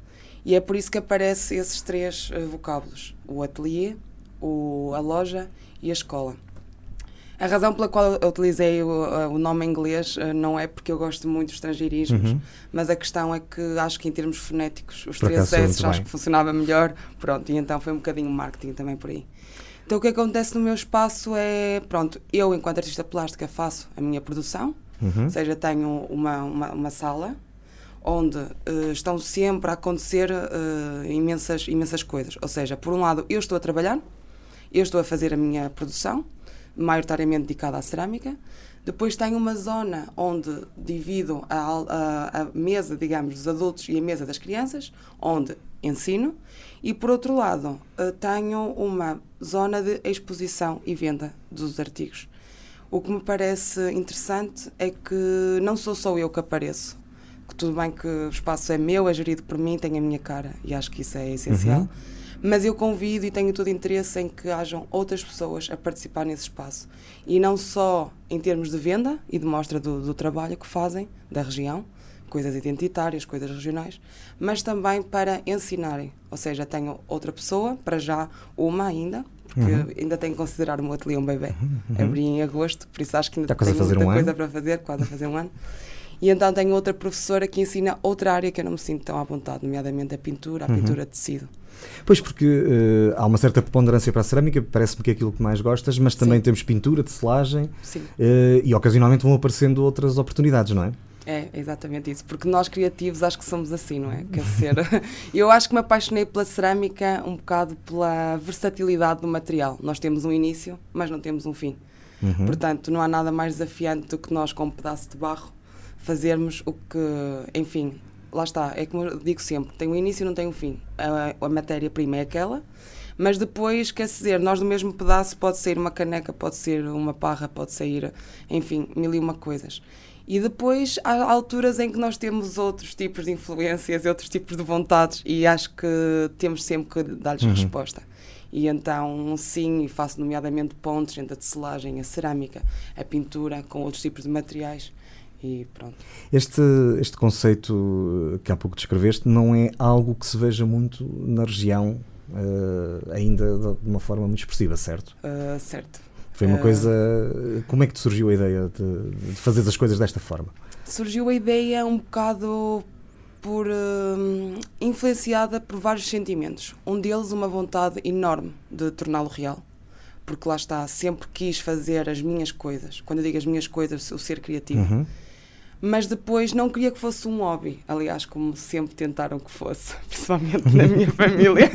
E é por isso que aparecem esses três vocábulos: o ateliê, o, a loja e a escola. A razão pela qual eu utilizei o, o nome em inglês uh, não é porque eu gosto muito de estrangeirismos, uhum. mas a questão é que acho que em termos fonéticos os três S acho que funcionava melhor. Pronto, e então foi um bocadinho marketing também por aí. Então o que acontece no meu espaço é, pronto, eu enquanto artista plástica faço a minha produção, uhum. ou seja, tenho uma, uma, uma sala onde uh, estão sempre a acontecer uh, imensas, imensas coisas. Ou seja, por um lado eu estou a trabalhar, eu estou a fazer a minha produção, maioritariamente dedicada à cerâmica. Depois tenho uma zona onde divido a, a, a, mesa, digamos, dos adultos e a mesa das crianças, onde ensino. E, por outro lado, eh, tenho uma zona de exposição e venda dos artigos. O que me parece interessante é que não sou só eu que apareço. Tudo bem que o espaço é meu, é gerido por mim, tem a minha cara, e acho que isso é essencial. Uhum mas eu convido e tenho todo interesse em que hajam outras pessoas a participar nesse espaço. E não só em termos de venda e de mostra do, do trabalho que fazem, da região, coisas identitárias, coisas regionais, mas também para ensinarem. Ou seja, tenho outra pessoa, para já uma ainda, porque uhum. ainda tenho que considerar o meu ateliê um bebê. Uhum. Abri em agosto, por isso acho que ainda tenho muita um coisa ano. para fazer, quase a fazer um ano. E então tenho outra professora que ensina outra área que eu não me sinto tão à vontade, nomeadamente a pintura, a uhum. pintura de tecido. Pois, porque uh, há uma certa preponderância para a cerâmica, parece-me que é aquilo que mais gostas, mas também Sim. temos pintura, tecelagem uh, e ocasionalmente vão aparecendo outras oportunidades, não é? É, exatamente isso. Porque nós criativos acho que somos assim, não é? Quer ser. Eu acho que me apaixonei pela cerâmica um bocado pela versatilidade do material. Nós temos um início, mas não temos um fim. Uhum. Portanto, não há nada mais desafiante do que nós, com um pedaço de barro, fazermos o que, enfim, lá está, é como eu digo sempre, tem um início e não tem um fim. A, a matéria-prima é aquela, mas depois, quer dizer, nós do mesmo pedaço pode sair uma caneca, pode ser uma parra, pode sair, enfim, mil e uma coisas. E depois há alturas em que nós temos outros tipos de influências, outros tipos de vontades, e acho que temos sempre que dar-lhes uhum. resposta. E então, sim, faço nomeadamente pontos entre a tecelagem, a cerâmica, a pintura, com outros tipos de materiais. E pronto. Este, este conceito que há pouco descreveste não é algo que se veja muito na região, uh, ainda de uma forma muito expressiva, certo? Uh, certo. Foi uma uh, coisa. Como é que te surgiu a ideia de, de fazer as coisas desta forma? Surgiu a ideia um bocado por influenciada por vários sentimentos. Um deles, uma vontade enorme de torná-lo real porque lá está, sempre quis fazer as minhas coisas. Quando eu digo as minhas coisas, o ser criativo. Uhum mas depois não queria que fosse um hobby. Aliás, como sempre tentaram que fosse, principalmente na minha família,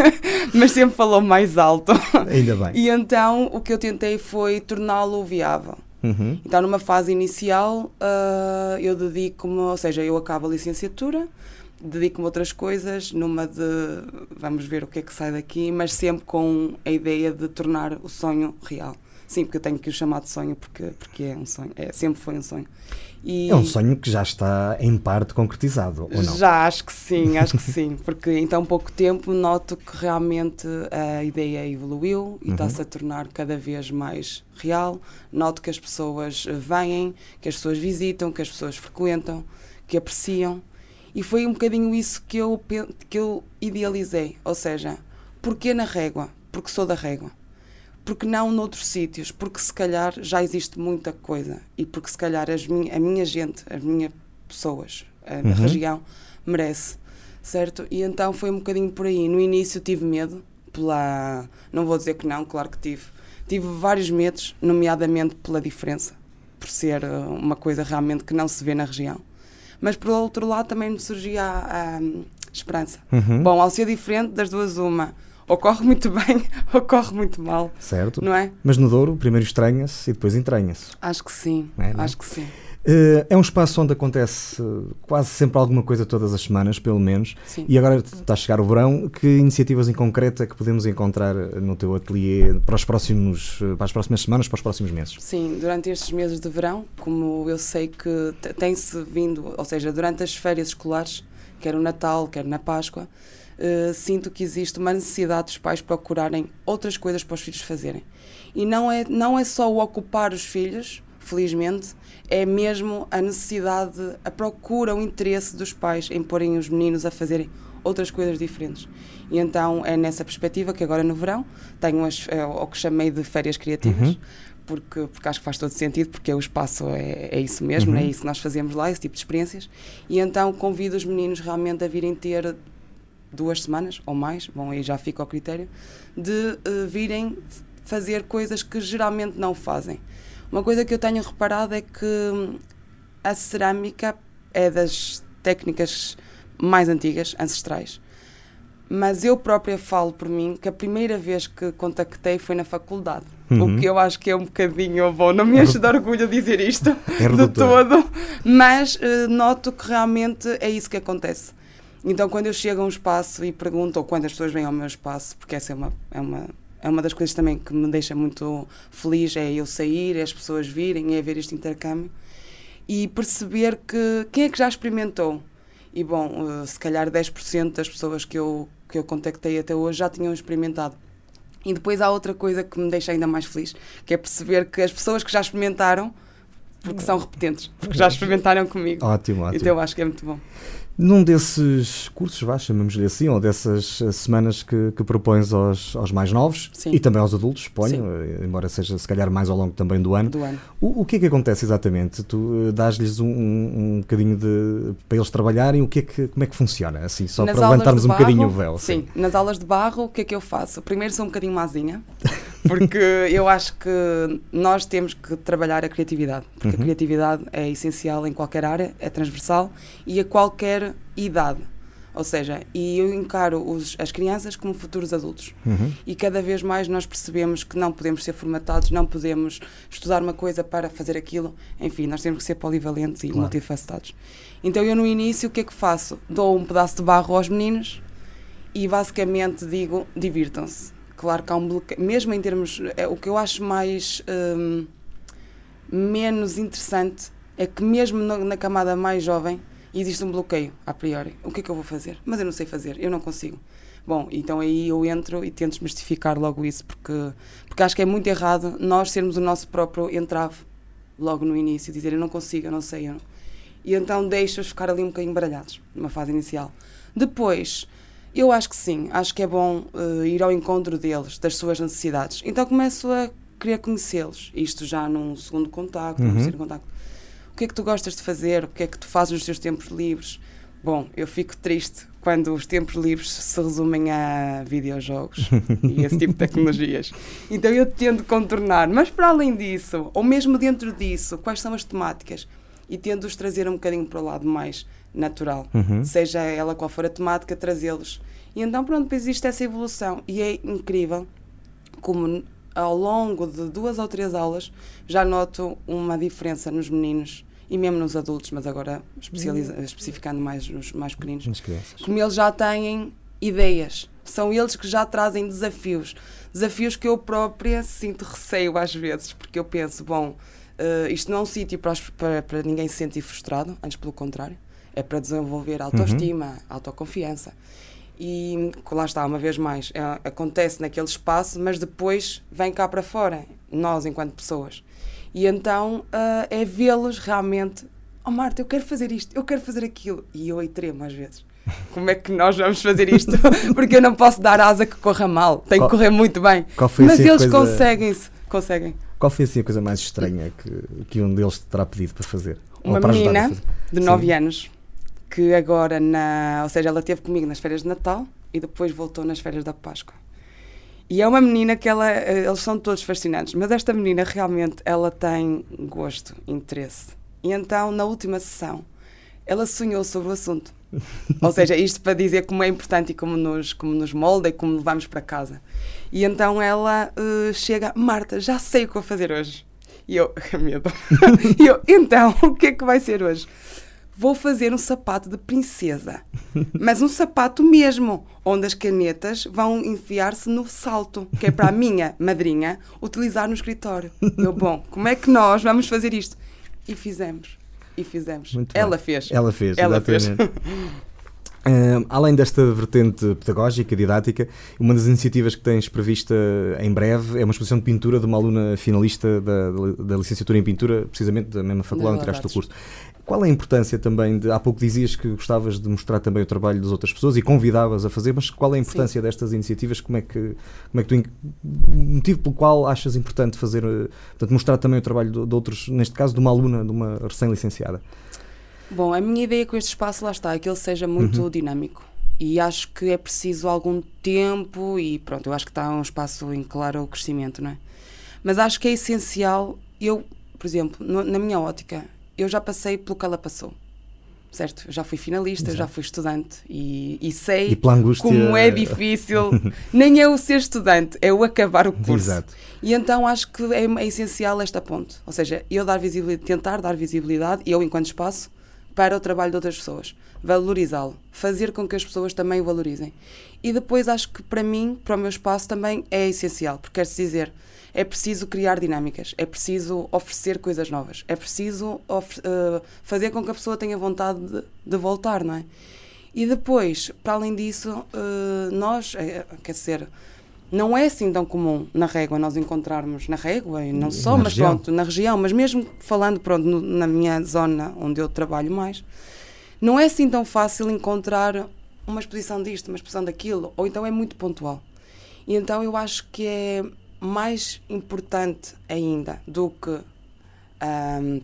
mas sempre falou mais alto. Ainda bem. E então o que eu tentei foi torná-lo viável. Uhum. Então, numa fase inicial, uh, eu dedico-me, ou seja, eu acabo a licenciatura, dedico-me a outras coisas, numa de vamos ver o que é que sai daqui, mas sempre com a ideia de tornar o sonho real. Sim, porque eu tenho que o chamar de sonho porque, porque é um sonho, é, sempre foi um sonho. E é um sonho que já está em parte concretizado, ou não? Já, acho que sim, acho que sim, porque em tão pouco tempo noto que realmente a ideia evoluiu e uhum. está-se a tornar cada vez mais real. Noto que as pessoas vêm, que as pessoas visitam, que as pessoas frequentam, que apreciam. E foi um bocadinho isso que eu, que eu idealizei, ou seja, porquê na régua? Porque sou da régua porque não noutros sítios, porque se calhar já existe muita coisa e porque se calhar as minha, a minha gente, as minhas pessoas, a uhum. região merece, certo? E então foi um bocadinho por aí. No início tive medo, pela. Não vou dizer que não, claro que tive. Tive vários medos, nomeadamente pela diferença, por ser uh, uma coisa realmente que não se vê na região. Mas por outro lado também me surgia a, a esperança. Uhum. Bom, ao ser diferente, das duas, uma ou corre muito bem ou corre muito mal. Certo. Não é? Mas no Douro, primeiro estranha-se e depois entranha-se. Acho que sim. É, Acho que sim. Uh, é um espaço onde acontece quase sempre alguma coisa todas as semanas, pelo menos. Sim. E agora está a chegar o verão. Que iniciativas em concreto é que podemos encontrar no teu ateliê para, os próximos, para as próximas semanas, para os próximos meses? Sim, durante estes meses de verão, como eu sei que tem-se vindo, ou seja, durante as férias escolares, quer no Natal, quer na Páscoa, uh, sinto que existe uma necessidade dos pais procurarem outras coisas para os filhos fazerem. E não é, não é só o ocupar os filhos, felizmente, é mesmo a necessidade, a procura, o interesse dos pais em porem os meninos a fazerem outras coisas diferentes. E então é nessa perspectiva que agora no verão tenho as, é, o que chamei de férias criativas. Uhum. Porque, porque acho que faz todo sentido, porque o espaço é, é isso mesmo, uhum. é isso que nós fazemos lá, esse tipo de experiências. E então convido os meninos realmente a virem ter duas semanas ou mais, bom, aí já fica ao critério, de uh, virem fazer coisas que geralmente não fazem. Uma coisa que eu tenho reparado é que hum, a cerâmica é das técnicas mais antigas, ancestrais. Mas eu própria falo por mim que a primeira vez que contactei foi na faculdade. Uhum. O que eu acho que é um bocadinho bom. Não me enche de orgulho dizer isto é de todo, mas uh, noto que realmente é isso que acontece. Então, quando eu chego a um espaço e pergunto, ou quando as pessoas vêm ao meu espaço, porque essa é uma, é uma, é uma das coisas também que me deixa muito feliz, é eu sair, é as pessoas virem, é ver este intercâmbio e perceber que quem é que já experimentou. E bom, eh, se calhar 10% das pessoas que eu, que eu contactei até hoje já tinham experimentado. E depois há outra coisa que me deixa ainda mais feliz, que é perceber que as pessoas que já experimentaram, porque são repetentes, porque já experimentaram comigo. Ótimo, ótimo. Então eu acho que é muito bom. Num desses cursos, vá, chamamos-lhe assim, ou dessas uh, semanas que, que propões aos, aos mais novos Sim. e também aos adultos, suponho, Sim. uh, embora seja se calhar mais ao longo também do ano. Do ano. O, o que é que acontece exatamente? Tu uh, dás-lhes um, um, um bocadinho de. para eles trabalharem, o que é que, como é que funciona? Assim, só Nas para levantarmos de um bocadinho o barro, véu. Sim, nas aulas de barro, o que é que eu faço? Primeiro sou um bocadinho mazinha, porque eu acho que nós temos que trabalhar a criatividade, porque a criatividade é essencial em qualquer área, é transversal e a qualquer idade. Ou seja, e eu encaro os, as crianças como futuros adultos. Uhum. E cada vez mais nós percebemos que não podemos ser formatados, não podemos estudar uma coisa para fazer aquilo. Enfim, nós temos que ser polivalentes e Claro. multifacetados. Então eu no início o que é que faço? Dou um pedaço de barro aos meninos e basicamente digo divirtam-se. Claro que há um bloqueio, mesmo em termos. É, o que eu acho mais. hum, menos interessante é que mesmo na, na camada mais jovem existe um bloqueio a priori. O que é que eu vou fazer? Mas eu não sei fazer, eu não consigo. Bom, então aí eu entro e tento desmistificar logo isso, porque, porque acho que é muito errado nós sermos o nosso próprio entrave logo no início, dizer eu não consigo, eu não sei. Eu não. E então deixo-os ficar ali um bocadinho baralhados, numa fase inicial. Depois, eu acho que sim, acho que é bom eh, ir ao encontro deles, das suas necessidades. Então começo a querer conhecê-los, isto já num segundo contacto, num Uhum. terceiro contacto. O que é que tu gostas de fazer? O que é que tu fazes nos teus tempos livres? Bom, eu fico triste quando os tempos livres se resumem a videojogos e esse tipo de tecnologias. Então eu tento contornar, mas para além disso, ou mesmo dentro disso, quais são as temáticas? E tento-os trazer um bocadinho para o lado mais natural. Uhum. Seja ela qual for a temática, trazê-los. E então, pronto, depois existe essa evolução. E é incrível como ao longo de duas ou três aulas já noto uma diferença nos meninos e mesmo nos adultos, mas agora especializa- especificando mais nos mais pequeninos como eles já têm ideias. São eles que já trazem desafios. Desafios que eu própria sinto receio às vezes, porque eu penso, bom, eh, isto não é um sítio para, para, para ninguém se sentir frustrado, antes pelo contrário. É para desenvolver autoestima, autoconfiança. E lá está, uma vez mais, é- acontece naquele espaço, mas depois vem cá para fora, nós enquanto pessoas. E então ah, é vê-los realmente, oh Marta, eu quero fazer isto, eu quero fazer aquilo. E eu aí tremo às vezes. Como é que nós vamos fazer isto? Porque eu não posso dar asa que corra mal, tem que correr muito bem. Foi Mas assim, eles coisa- conseguem-se, conseguem. Qual foi assim a coisa mais estranha que, que um deles te terá pedido para fazer? Uma menina fazer? de Sim. 9 anos que agora na, ou seja, ela esteve comigo nas férias de Natal e depois voltou nas férias da Páscoa. E é uma menina que ela, eh, eles são todos fascinantes, mas esta menina realmente ela tem gosto, interesse. E então na última sessão ela sonhou sobre o assunto. Ou seja, isto para dizer como é importante e como nos, como nos molda e como levamos para casa. E então ela eh, chega, Marta, já sei o que vou fazer hoje. E eu, medo. e eu, então, o que é que vai ser hoje? Vou fazer um sapato de princesa. Mas um sapato mesmo, onde as canetas vão enfiar-se no salto, que é para a minha madrinha utilizar no escritório. Eu, bom, como é que nós vamos fazer isto? E fizemos. E fizemos. Muito Ela bem. fez. Ela fez, Ela fez. exatamente. Ahm, além desta vertente pedagógica, didática, uma das iniciativas que tens prevista em breve é uma exposição de pintura de uma aluna finalista da, da- licenciatura em pintura, precisamente da mesma faculdade onde tiraste o curso. Qual é a importância também de. Há pouco dizias que gostavas de mostrar também o trabalho das outras pessoas e convidavas a fazer, mas qual é a importância destas iniciativas? Como é que, como é que tu. motivo pelo qual achas importante fazer. eh, Portanto, mostrar também o trabalho de, de outros, neste caso de uma aluna, de uma recém-licenciada? Bom, a minha ideia com este espaço, lá está, é que ele seja muito dinâmico. E acho que é preciso algum tempo e pronto, eu acho que está um espaço em claro crescimento, não é? Mas acho que é essencial, eu, por exemplo, no- na minha ótica, eu já passei pelo que ela passou. Certo? Eu já fui finalista, já fui estudante e, e sei E angústia- como é difícil. Nem é o ser estudante, é o acabar o curso. Exato. E então acho que é, é essencial esta ponte. Ou seja, eu dar visibilidade, tentar dar visibilidade, eu enquanto espaço, para o trabalho de outras pessoas. Valorizá-lo. Fazer com que as pessoas também o valorizem. E depois acho que para mim, para o meu espaço, também é essencial. Porque quer-se dizer, é preciso criar dinâmicas, é preciso oferecer coisas novas, é preciso eh, fazer com que a pessoa tenha vontade de, de voltar, não é? E depois, para além disso, eh, nós, eh, quer dizer, não é assim tão comum na régua nós encontrarmos na régua e não só, na mas região. pronto, na região, mas mesmo falando pronto, no- na minha zona onde eu trabalho mais, não é assim tão fácil encontrar uma exposição disto, uma exposição daquilo, ou então é muito pontual. E então eu acho que é mais importante ainda do que ahm,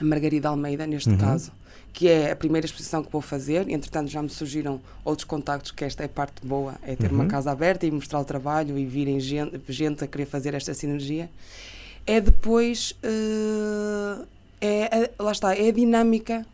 a Margarida Almeida, neste Uhum. caso, que é a primeira exposição que vou fazer. Entretanto, já me surgiram outros contactos, que esta é a parte boa, é ter uma Uhum. casa aberta e mostrar o trabalho e virem gente, gente a querer fazer esta sinergia. É depois, eh, é, lá está, é a dinâmica,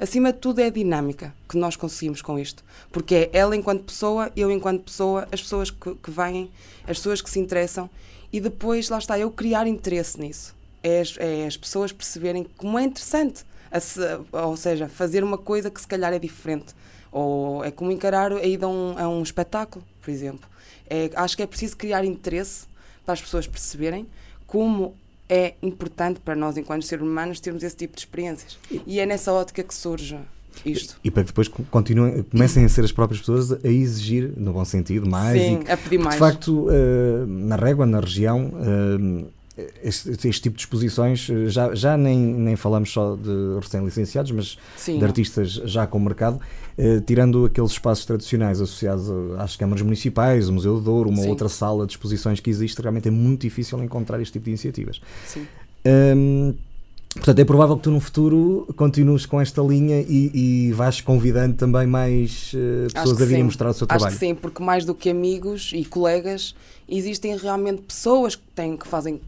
acima de tudo é a dinâmica que nós conseguimos com isto. Porque é ela enquanto pessoa, eu enquanto pessoa, as pessoas que, que vêm, as pessoas que se interessam e depois, lá está, eu criar interesse nisso. É as, é as pessoas perceberem como é interessante. Se- ou seja, fazer uma coisa que se calhar é diferente. Ou é como encarar a ida a um, a um espetáculo, por exemplo. É, acho que é preciso criar interesse para as pessoas perceberem como é importante para nós, enquanto seres humanos, termos esse tipo de experiências. E é nessa ótica que surge isto. E para que depois continuem, comecem a ser as próprias pessoas a exigir, no bom sentido, mais. Sim, e a pedir mais. De facto, eh, na régua, na região, eh, este, este tipo de exposições, eh, já, já nem, nem falamos só de recém-licenciados, mas Sim, de artistas já com mercado, eh, tirando aqueles espaços tradicionais associados às câmaras municipais, o Museu do Douro, uma Sim. outra sala de exposições que existe, realmente é muito difícil encontrar este tipo de iniciativas. sim. Hum, portanto, é provável que tu no futuro continues com esta linha e, e vais convidando também mais Acho pessoas a virem mostrar o seu Acho trabalho. que sim, porque mais do que amigos e colegas, existem realmente pessoas que, têm, que fazem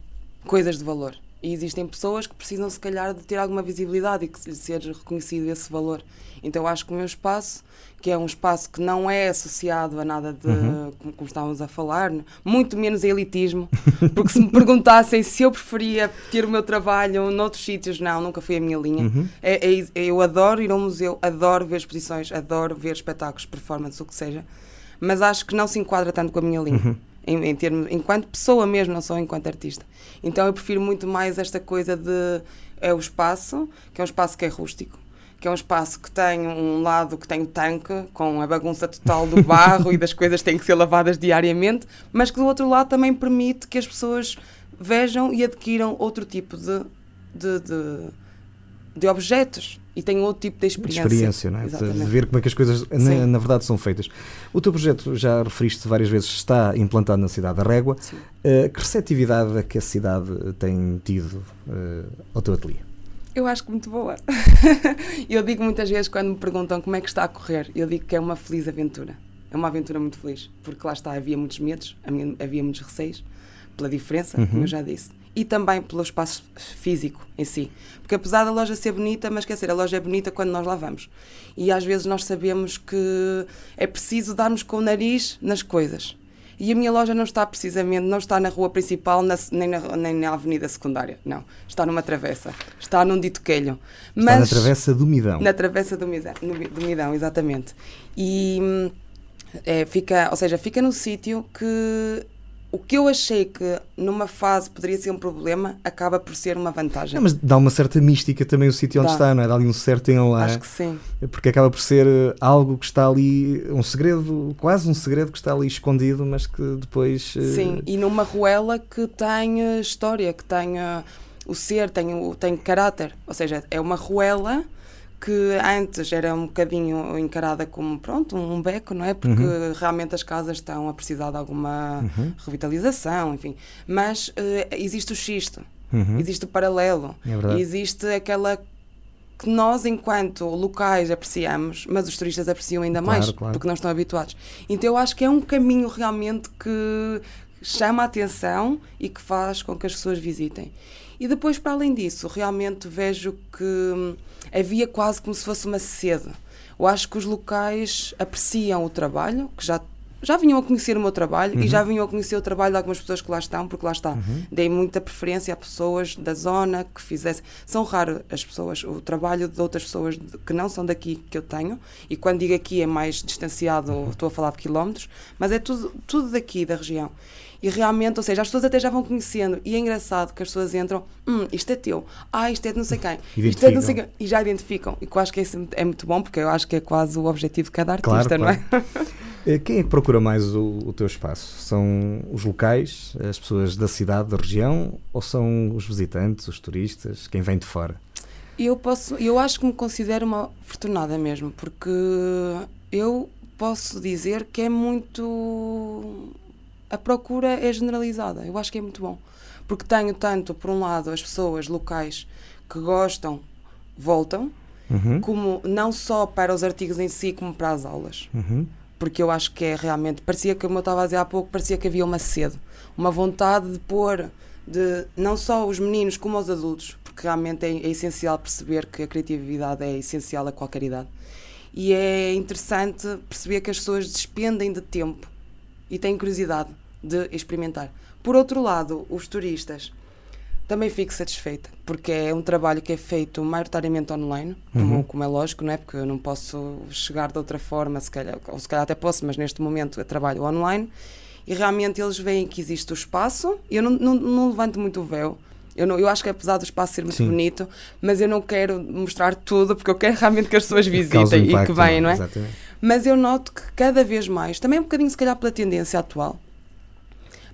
coisas de valor. E existem pessoas que precisam, se calhar, de ter alguma visibilidade e que se- ser reconhecido esse valor. Então, acho que o meu espaço, que é um espaço que não é associado a nada de, Uhum. como, como estávamos a falar, muito menos elitismo, porque se me perguntassem se eu preferia ter o meu trabalho noutros sítios, não, nunca foi a minha linha. Uhum. É- é- eu adoro ir a um museu, adoro ver exposições, adoro ver espetáculos, performance, o que seja, mas acho que não se enquadra tanto com a minha linha. Uhum. Em, em termos, enquanto pessoa mesmo, não só enquanto artista. Então eu prefiro muito mais esta coisa de é o espaço, que é um espaço que é rústico, que é um espaço que tem um lado que tem o tanque, com a bagunça total do barro e das coisas que têm que ser lavadas diariamente, mas que do outro lado também permite que as pessoas vejam e adquiram outro tipo de, de, de, de objetos e tenham outro tipo de de experiência. experiência, não é? De, Exatamente. de ver como é que as coisas na, na verdade são feitas. O teu projeto, já referiste várias vezes, está implantado na cidade da Régua. Sim. Eh, que receptividade é que a cidade tem tido eh, ao teu ateliê? Eu acho que muito boa. eu digo muitas vezes quando me perguntam como é que está a correr, eu digo que é uma feliz aventura. É uma aventura muito feliz, porque lá está, havia muitos medos, havia muitos receios, pela diferença, como Uhum. eu já disse, e também pelo espaço físico em si. Porque apesar da loja ser bonita, mas quer dizer, a loja é bonita quando nós lá vamos. E às vezes nós sabemos que é preciso darmos com o nariz nas coisas. E a minha loja não está precisamente, não está na rua principal na- nem, na, nem na avenida secundária, não. Está numa travessa, está num dito quelho. Está na Travessa do Midão. Na travessa do Midão, do Midão, exatamente. E hum, é, fica, ou seja, fica num sítio que o que eu achei que numa fase poderia ser um problema acaba por ser uma vantagem. Não, mas dá uma certa mística também o sítio onde Dá. está, não é? Dá ali um certo enlá. Acho que sim. Porque acaba por ser eh, algo que está ali, um segredo, quase um segredo que está ali escondido, mas que depois. eh, Sim, e numa ruela que tem eh, história, que tem eh, o ser, tem, tem caráter. Ou seja, é uma ruela que antes era um bocadinho encarada como, pronto, um beco, não é? Porque realmente as casas estão a precisar de alguma Uhum. revitalização, enfim. Mas eh, existe o xisto, Uhum. existe o paralelo, É existe aquela que nós, enquanto locais, apreciamos, mas os turistas apreciam ainda Claro, mais, claro. porque não estão habituados. Então eu acho que é um caminho realmente que chama a atenção e que faz com que as pessoas visitem. E depois, para além disso, realmente vejo que hum, havia quase como se fosse uma sede. Eu acho que os locais apreciam o trabalho, que já já vinham a conhecer o meu trabalho e já vinham a conhecer o trabalho de algumas pessoas que lá estão, porque lá está. Dei muita preferência a pessoas da zona que fizessem. São raras as pessoas, o trabalho de outras pessoas que não são daqui que eu tenho, e quando digo aqui é mais distanciado, estou a falar de quilómetros, mas é tudo, tudo daqui da região. E realmente, ou seja, as pessoas até já vão conhecendo. E é engraçado que as pessoas entram, hum, isto é teu, ah, isto é de não sei quem, isto é de não sei quem, e já identificam. E que eu acho que é, é muito bom, porque eu acho que é quase o objetivo de cada artista, claro, não claro. é? Quem é que procura mais o, o, teu espaço? São os locais, as pessoas da cidade, da região, ou são os visitantes, os turistas, quem vem de fora? Eu posso, eu acho que me considero uma afortunada mesmo, porque eu posso dizer que é muito a procura é generalizada. Eu acho que é muito bom. Porque tenho tanto, por um lado, as pessoas locais que gostam, voltam, uhum. como não só para os artigos em si, como para as aulas. Uhum. Porque eu acho que é realmente. Parecia que, como eu estava a dizer há pouco, parecia que havia uma sede, uma vontade de pôr, de não só os meninos como os adultos, porque realmente é, é essencial perceber que a criatividade é essencial a qualquer idade. E é interessante perceber que as pessoas despendem de tempo e têm curiosidade de experimentar. Por outro lado, os turistas também fico satisfeita, porque é um trabalho que é feito maioritariamente online, como, uhum. como, é lógico, não é? Porque eu não posso chegar de outra forma, se calhar, ou se calhar até posso, mas neste momento eu trabalho online e realmente eles veem que existe o espaço. Eu não, não, não levanto muito o véu. Eu, não, eu acho que apesar do espaço ser muito Sim. bonito, mas eu não quero mostrar tudo, porque eu quero realmente que as pessoas visitem impacto, e que venham, não é? Exatamente. Mas eu noto que cada vez mais, também um bocadinho se calhar pela tendência atual,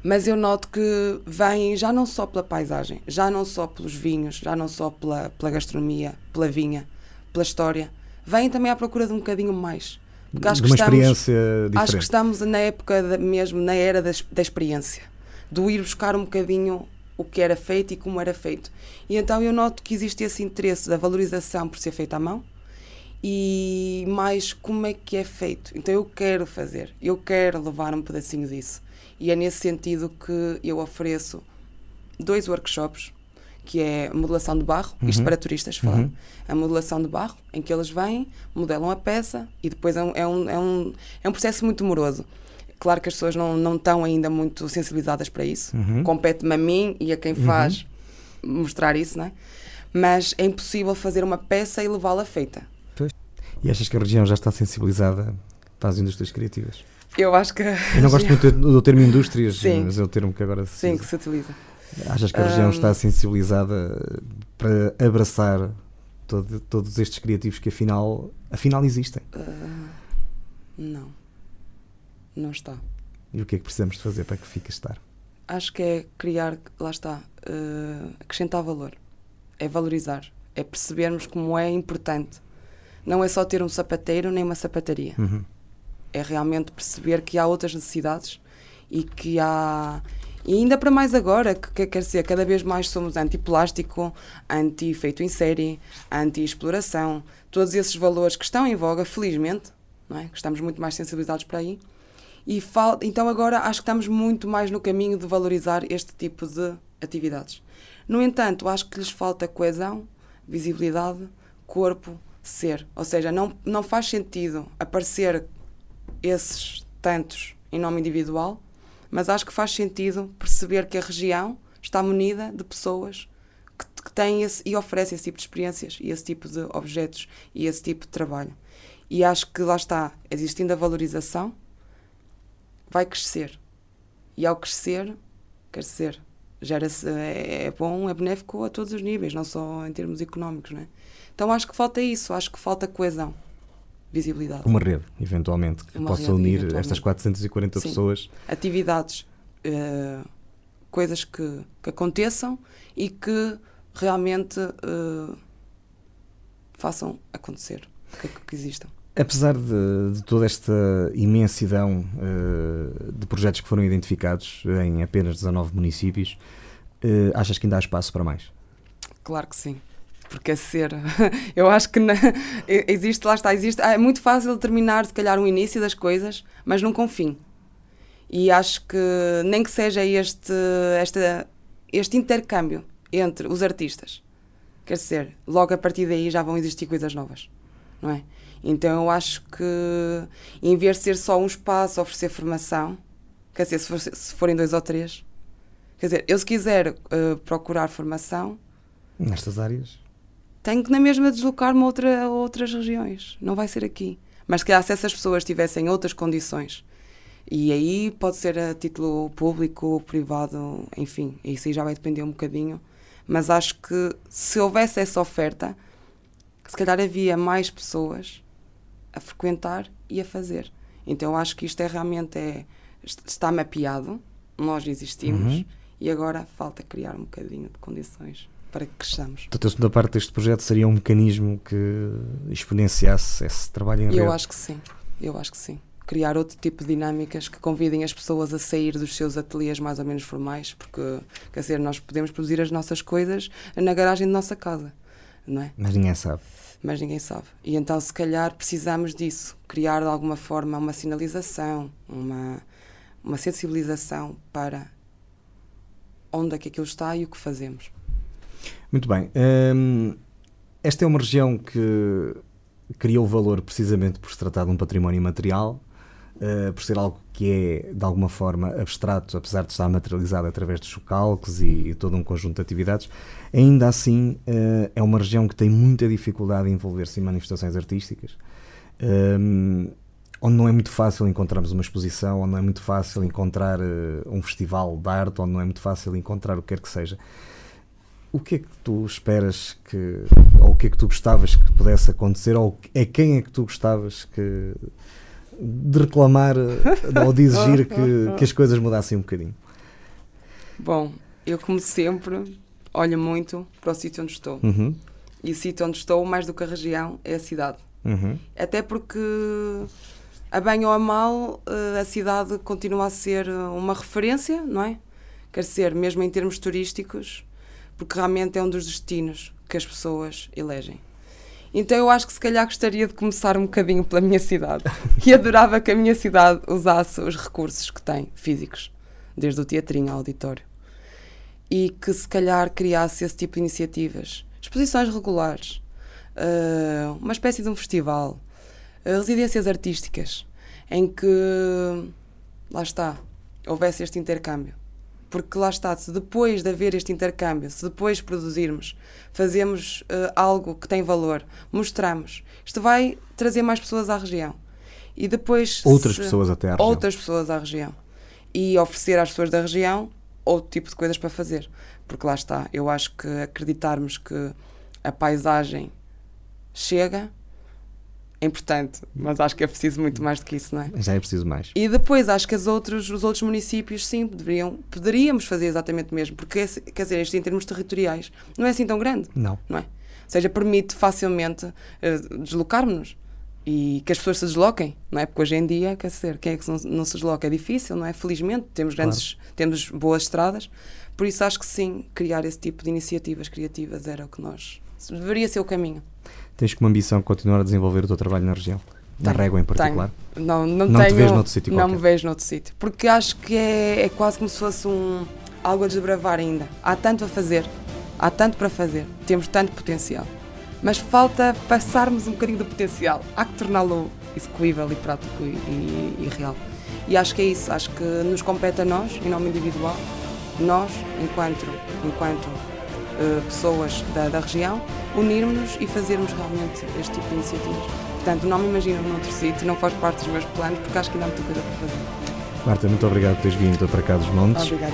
mas eu noto que vêm já não só pela paisagem, já não só pelos vinhos, já não só pela, pela gastronomia, pela vinha, pela história, vêm também à procura de um bocadinho mais. Porque acho de uma que estamos, experiência diferente. Acho que estamos na época de, mesmo, na era da, da experiência, do ir buscar um bocadinho o que era feito e como era feito. E então eu noto que existe esse interesse da valorização por ser feita à mão, e mais como é que é feito. Então eu quero fazer, eu quero levar um pedacinho disso. E é nesse sentido que eu ofereço dois workshops, que é modelação de barro, uhum. isto para turistas falar, uhum. a modelação de barro, em que eles vêm, modelam a peça e depois é um, é um, é um, é um processo muito moroso. Claro que as pessoas não, não estão ainda muito sensibilizadas para isso. Uhum. Compete-me a mim e a quem faz uhum. mostrar isso, não é? Mas é impossível fazer uma peça e levá-la feita. E achas que a região já está sensibilizada para as indústrias criativas? Eu acho que. Eu não gosto muito do termo indústrias, Sim. mas é o termo que agora se Sim, que se utiliza. Achas que a região um... está sensibilizada para abraçar todo, todos estes criativos que afinal, afinal existem? Uh, não. Não está. E o que é que precisamos de fazer para que fique a estar? Acho que é criar, lá está, uh, acrescentar valor. É valorizar. É percebermos como é importante. Não é só ter um sapateiro nem uma sapataria. Uhum é realmente perceber que há outras necessidades e que há. E ainda para mais agora, que quer dizer, cada vez mais somos anti-plástico, anti-feito em série, anti-exploração, todos esses valores que estão em voga, felizmente, não é? que estamos muito mais sensibilizados para aí. E fal... Então agora acho que estamos muito mais no caminho de valorizar este tipo de atividades. No entanto, acho que lhes falta coesão, visibilidade, corpo, ser. Ou seja, não, não faz sentido aparecer esses tantos em nome individual, mas acho que faz sentido perceber que a região está munida de pessoas que, que têm esse, e oferecem esse tipo de experiências e esse tipo de objetos e esse tipo de trabalho. E acho que lá está, existindo a valorização, vai crescer. E ao crescer, quer gera é, é bom, é benéfico a todos os níveis, não só em termos económicos. Não é? Então acho que falta isso, acho que falta coesão visibilidade. Uma rede, eventualmente, que Uma possa rede, unir estas 440 Sim. pessoas. Atividades, uh, coisas que, que, aconteçam e que realmente uh, façam acontecer, que, que existam. Apesar de, de, toda esta imensidão uh, de projetos que foram identificados em apenas 19 municípios, achas que ainda há espaço para mais? Claro que sim porque é ser. Eu acho que na, existe, lá está, existe. É muito fácil determinar, se calhar, o início das coisas, mas nunca um fim. E acho que nem que seja este, esta, este intercâmbio entre os artistas, quer dizer, logo a partir daí já vão existir coisas novas, não é? Então eu acho que em vez de ser só um espaço oferecer formação, quer dizer, se, for, se forem dois ou três, quer dizer, eu se quiser uh, procurar formação nestas áreas tenho que na mesma deslocar-me a, outra, a outras regiões. Não vai ser aqui. Mas se calhar se essas pessoas tivessem outras condições E aí pode ser a título público, privado, enfim, isso aí já vai depender um bocadinho. Mas acho que se houvesse essa oferta, se calhar havia mais pessoas a frequentar e a fazer. Então eu acho que isto é realmente é, está mapeado, nós existimos Uhum. e agora falta criar um bocadinho de condições para que cresçamos. Portanto, a segunda parte deste projeto seria um mecanismo que exponenciasse esse trabalho em eu rede. acho que sim, eu acho que sim. Criar outro tipo de dinâmicas que convidem as pessoas a sair dos seus ateliês mais ou menos formais, porque, quer dizer, nós podemos produzir as nossas coisas na garagem da nossa casa, não é? Mas ninguém sabe. Mas ninguém sabe. E então, se calhar, precisamos disso, criar de alguma forma uma sinalização, uma, uma sensibilização para onde é que aquilo está e o que fazemos. Muito bem. Hum, esta é uma região que criou valor precisamente por se tratar de um património material, uh, por ser algo que é de alguma forma abstrato, apesar de estar materializado através dos chocalcos e, e todo um conjunto de atividades. Ainda assim, uh, é uma região que tem muita dificuldade em envolver-se em manifestações artísticas. Hum, onde não é muito fácil encontrarmos uma exposição, onde não é muito fácil encontrar uh, um festival de arte, onde não é muito fácil encontrar o que quer que seja. O que é que tu esperas que, ou o que é que tu gostavas que pudesse acontecer, ou a quem é que tu gostavas que, de reclamar ou de exigir que, que as coisas mudassem um bocadinho? Bom, eu como sempre olho muito para o sítio onde estou. Uhum, E o sítio onde estou, mais do que a região, é a cidade. uhum. Até porque, a bem ou a mal, eh, a cidade continua a ser uma referência, não é? Quer dizer, mesmo em termos turísticos, porque realmente é um dos destinos que as pessoas elegem. Então eu acho que se calhar gostaria de começar um bocadinho pela minha cidade. E adorava que a minha cidade usasse os recursos que tem, físicos, desde o teatrinho ao auditório. E que se calhar criasse esse tipo de iniciativas. Exposições regulares, eh, uma espécie de um festival, eh, residências artísticas, em que, lá está, houvesse este intercâmbio. Porque lá está, se depois de haver este intercâmbio, se depois produzirmos, fazemos eh, algo que tem valor, mostramos, isto vai trazer mais pessoas à região. E depois. Outras se- pessoas até à região. Outras pessoas à região. E oferecer às pessoas da região outro tipo de coisas para fazer. Porque lá está, eu acho que acreditarmos que a paisagem chega é importante, mas acho que é preciso muito mais do que isso, não é? Já é preciso mais. E depois acho que as outros, os outros municípios, sim, deveriam, poderíamos fazer exatamente o mesmo, porque, quer dizer, isto em termos territoriais não é assim tão grande, Não. não é? Ou seja, permite facilmente eh, deslocarmos-nos e que as pessoas se desloquem, não é? Porque hoje em dia, quer dizer, quem é que não, não se desloca? É difícil, não é? Felizmente, temos grandes, temos boas estradas, por isso acho que sim, criar esse tipo de iniciativas criativas era o que nós, deveria ser o caminho. Tens como ambição continuar a desenvolver o teu trabalho na região? Na Tenho, Régua em particular? Não, não, Não te tenho, vês noutro sítio Não qualquer? me vejo noutro sítio. Porque acho que é, é quase como se fosse um, algo a desbravar ainda. Há tanto a fazer, há tanto para fazer, temos tanto potencial. Mas falta passarmos um bocadinho do potencial. Há que torná-lo execuível e prático e, e- e real. E acho que é isso. Acho que nos compete a nós, em nome individual, nós, enquanto, enquanto eh, pessoas da, da região, unirmos-nos e fazermos realmente este tipo de iniciativas. Portanto, não me imagino noutro sítio, não faz parte dos meus planos, porque acho que ainda há muita coisa para fazer. Marta, muito obrigado por teres vindo para cá dos Montes. Obrigada.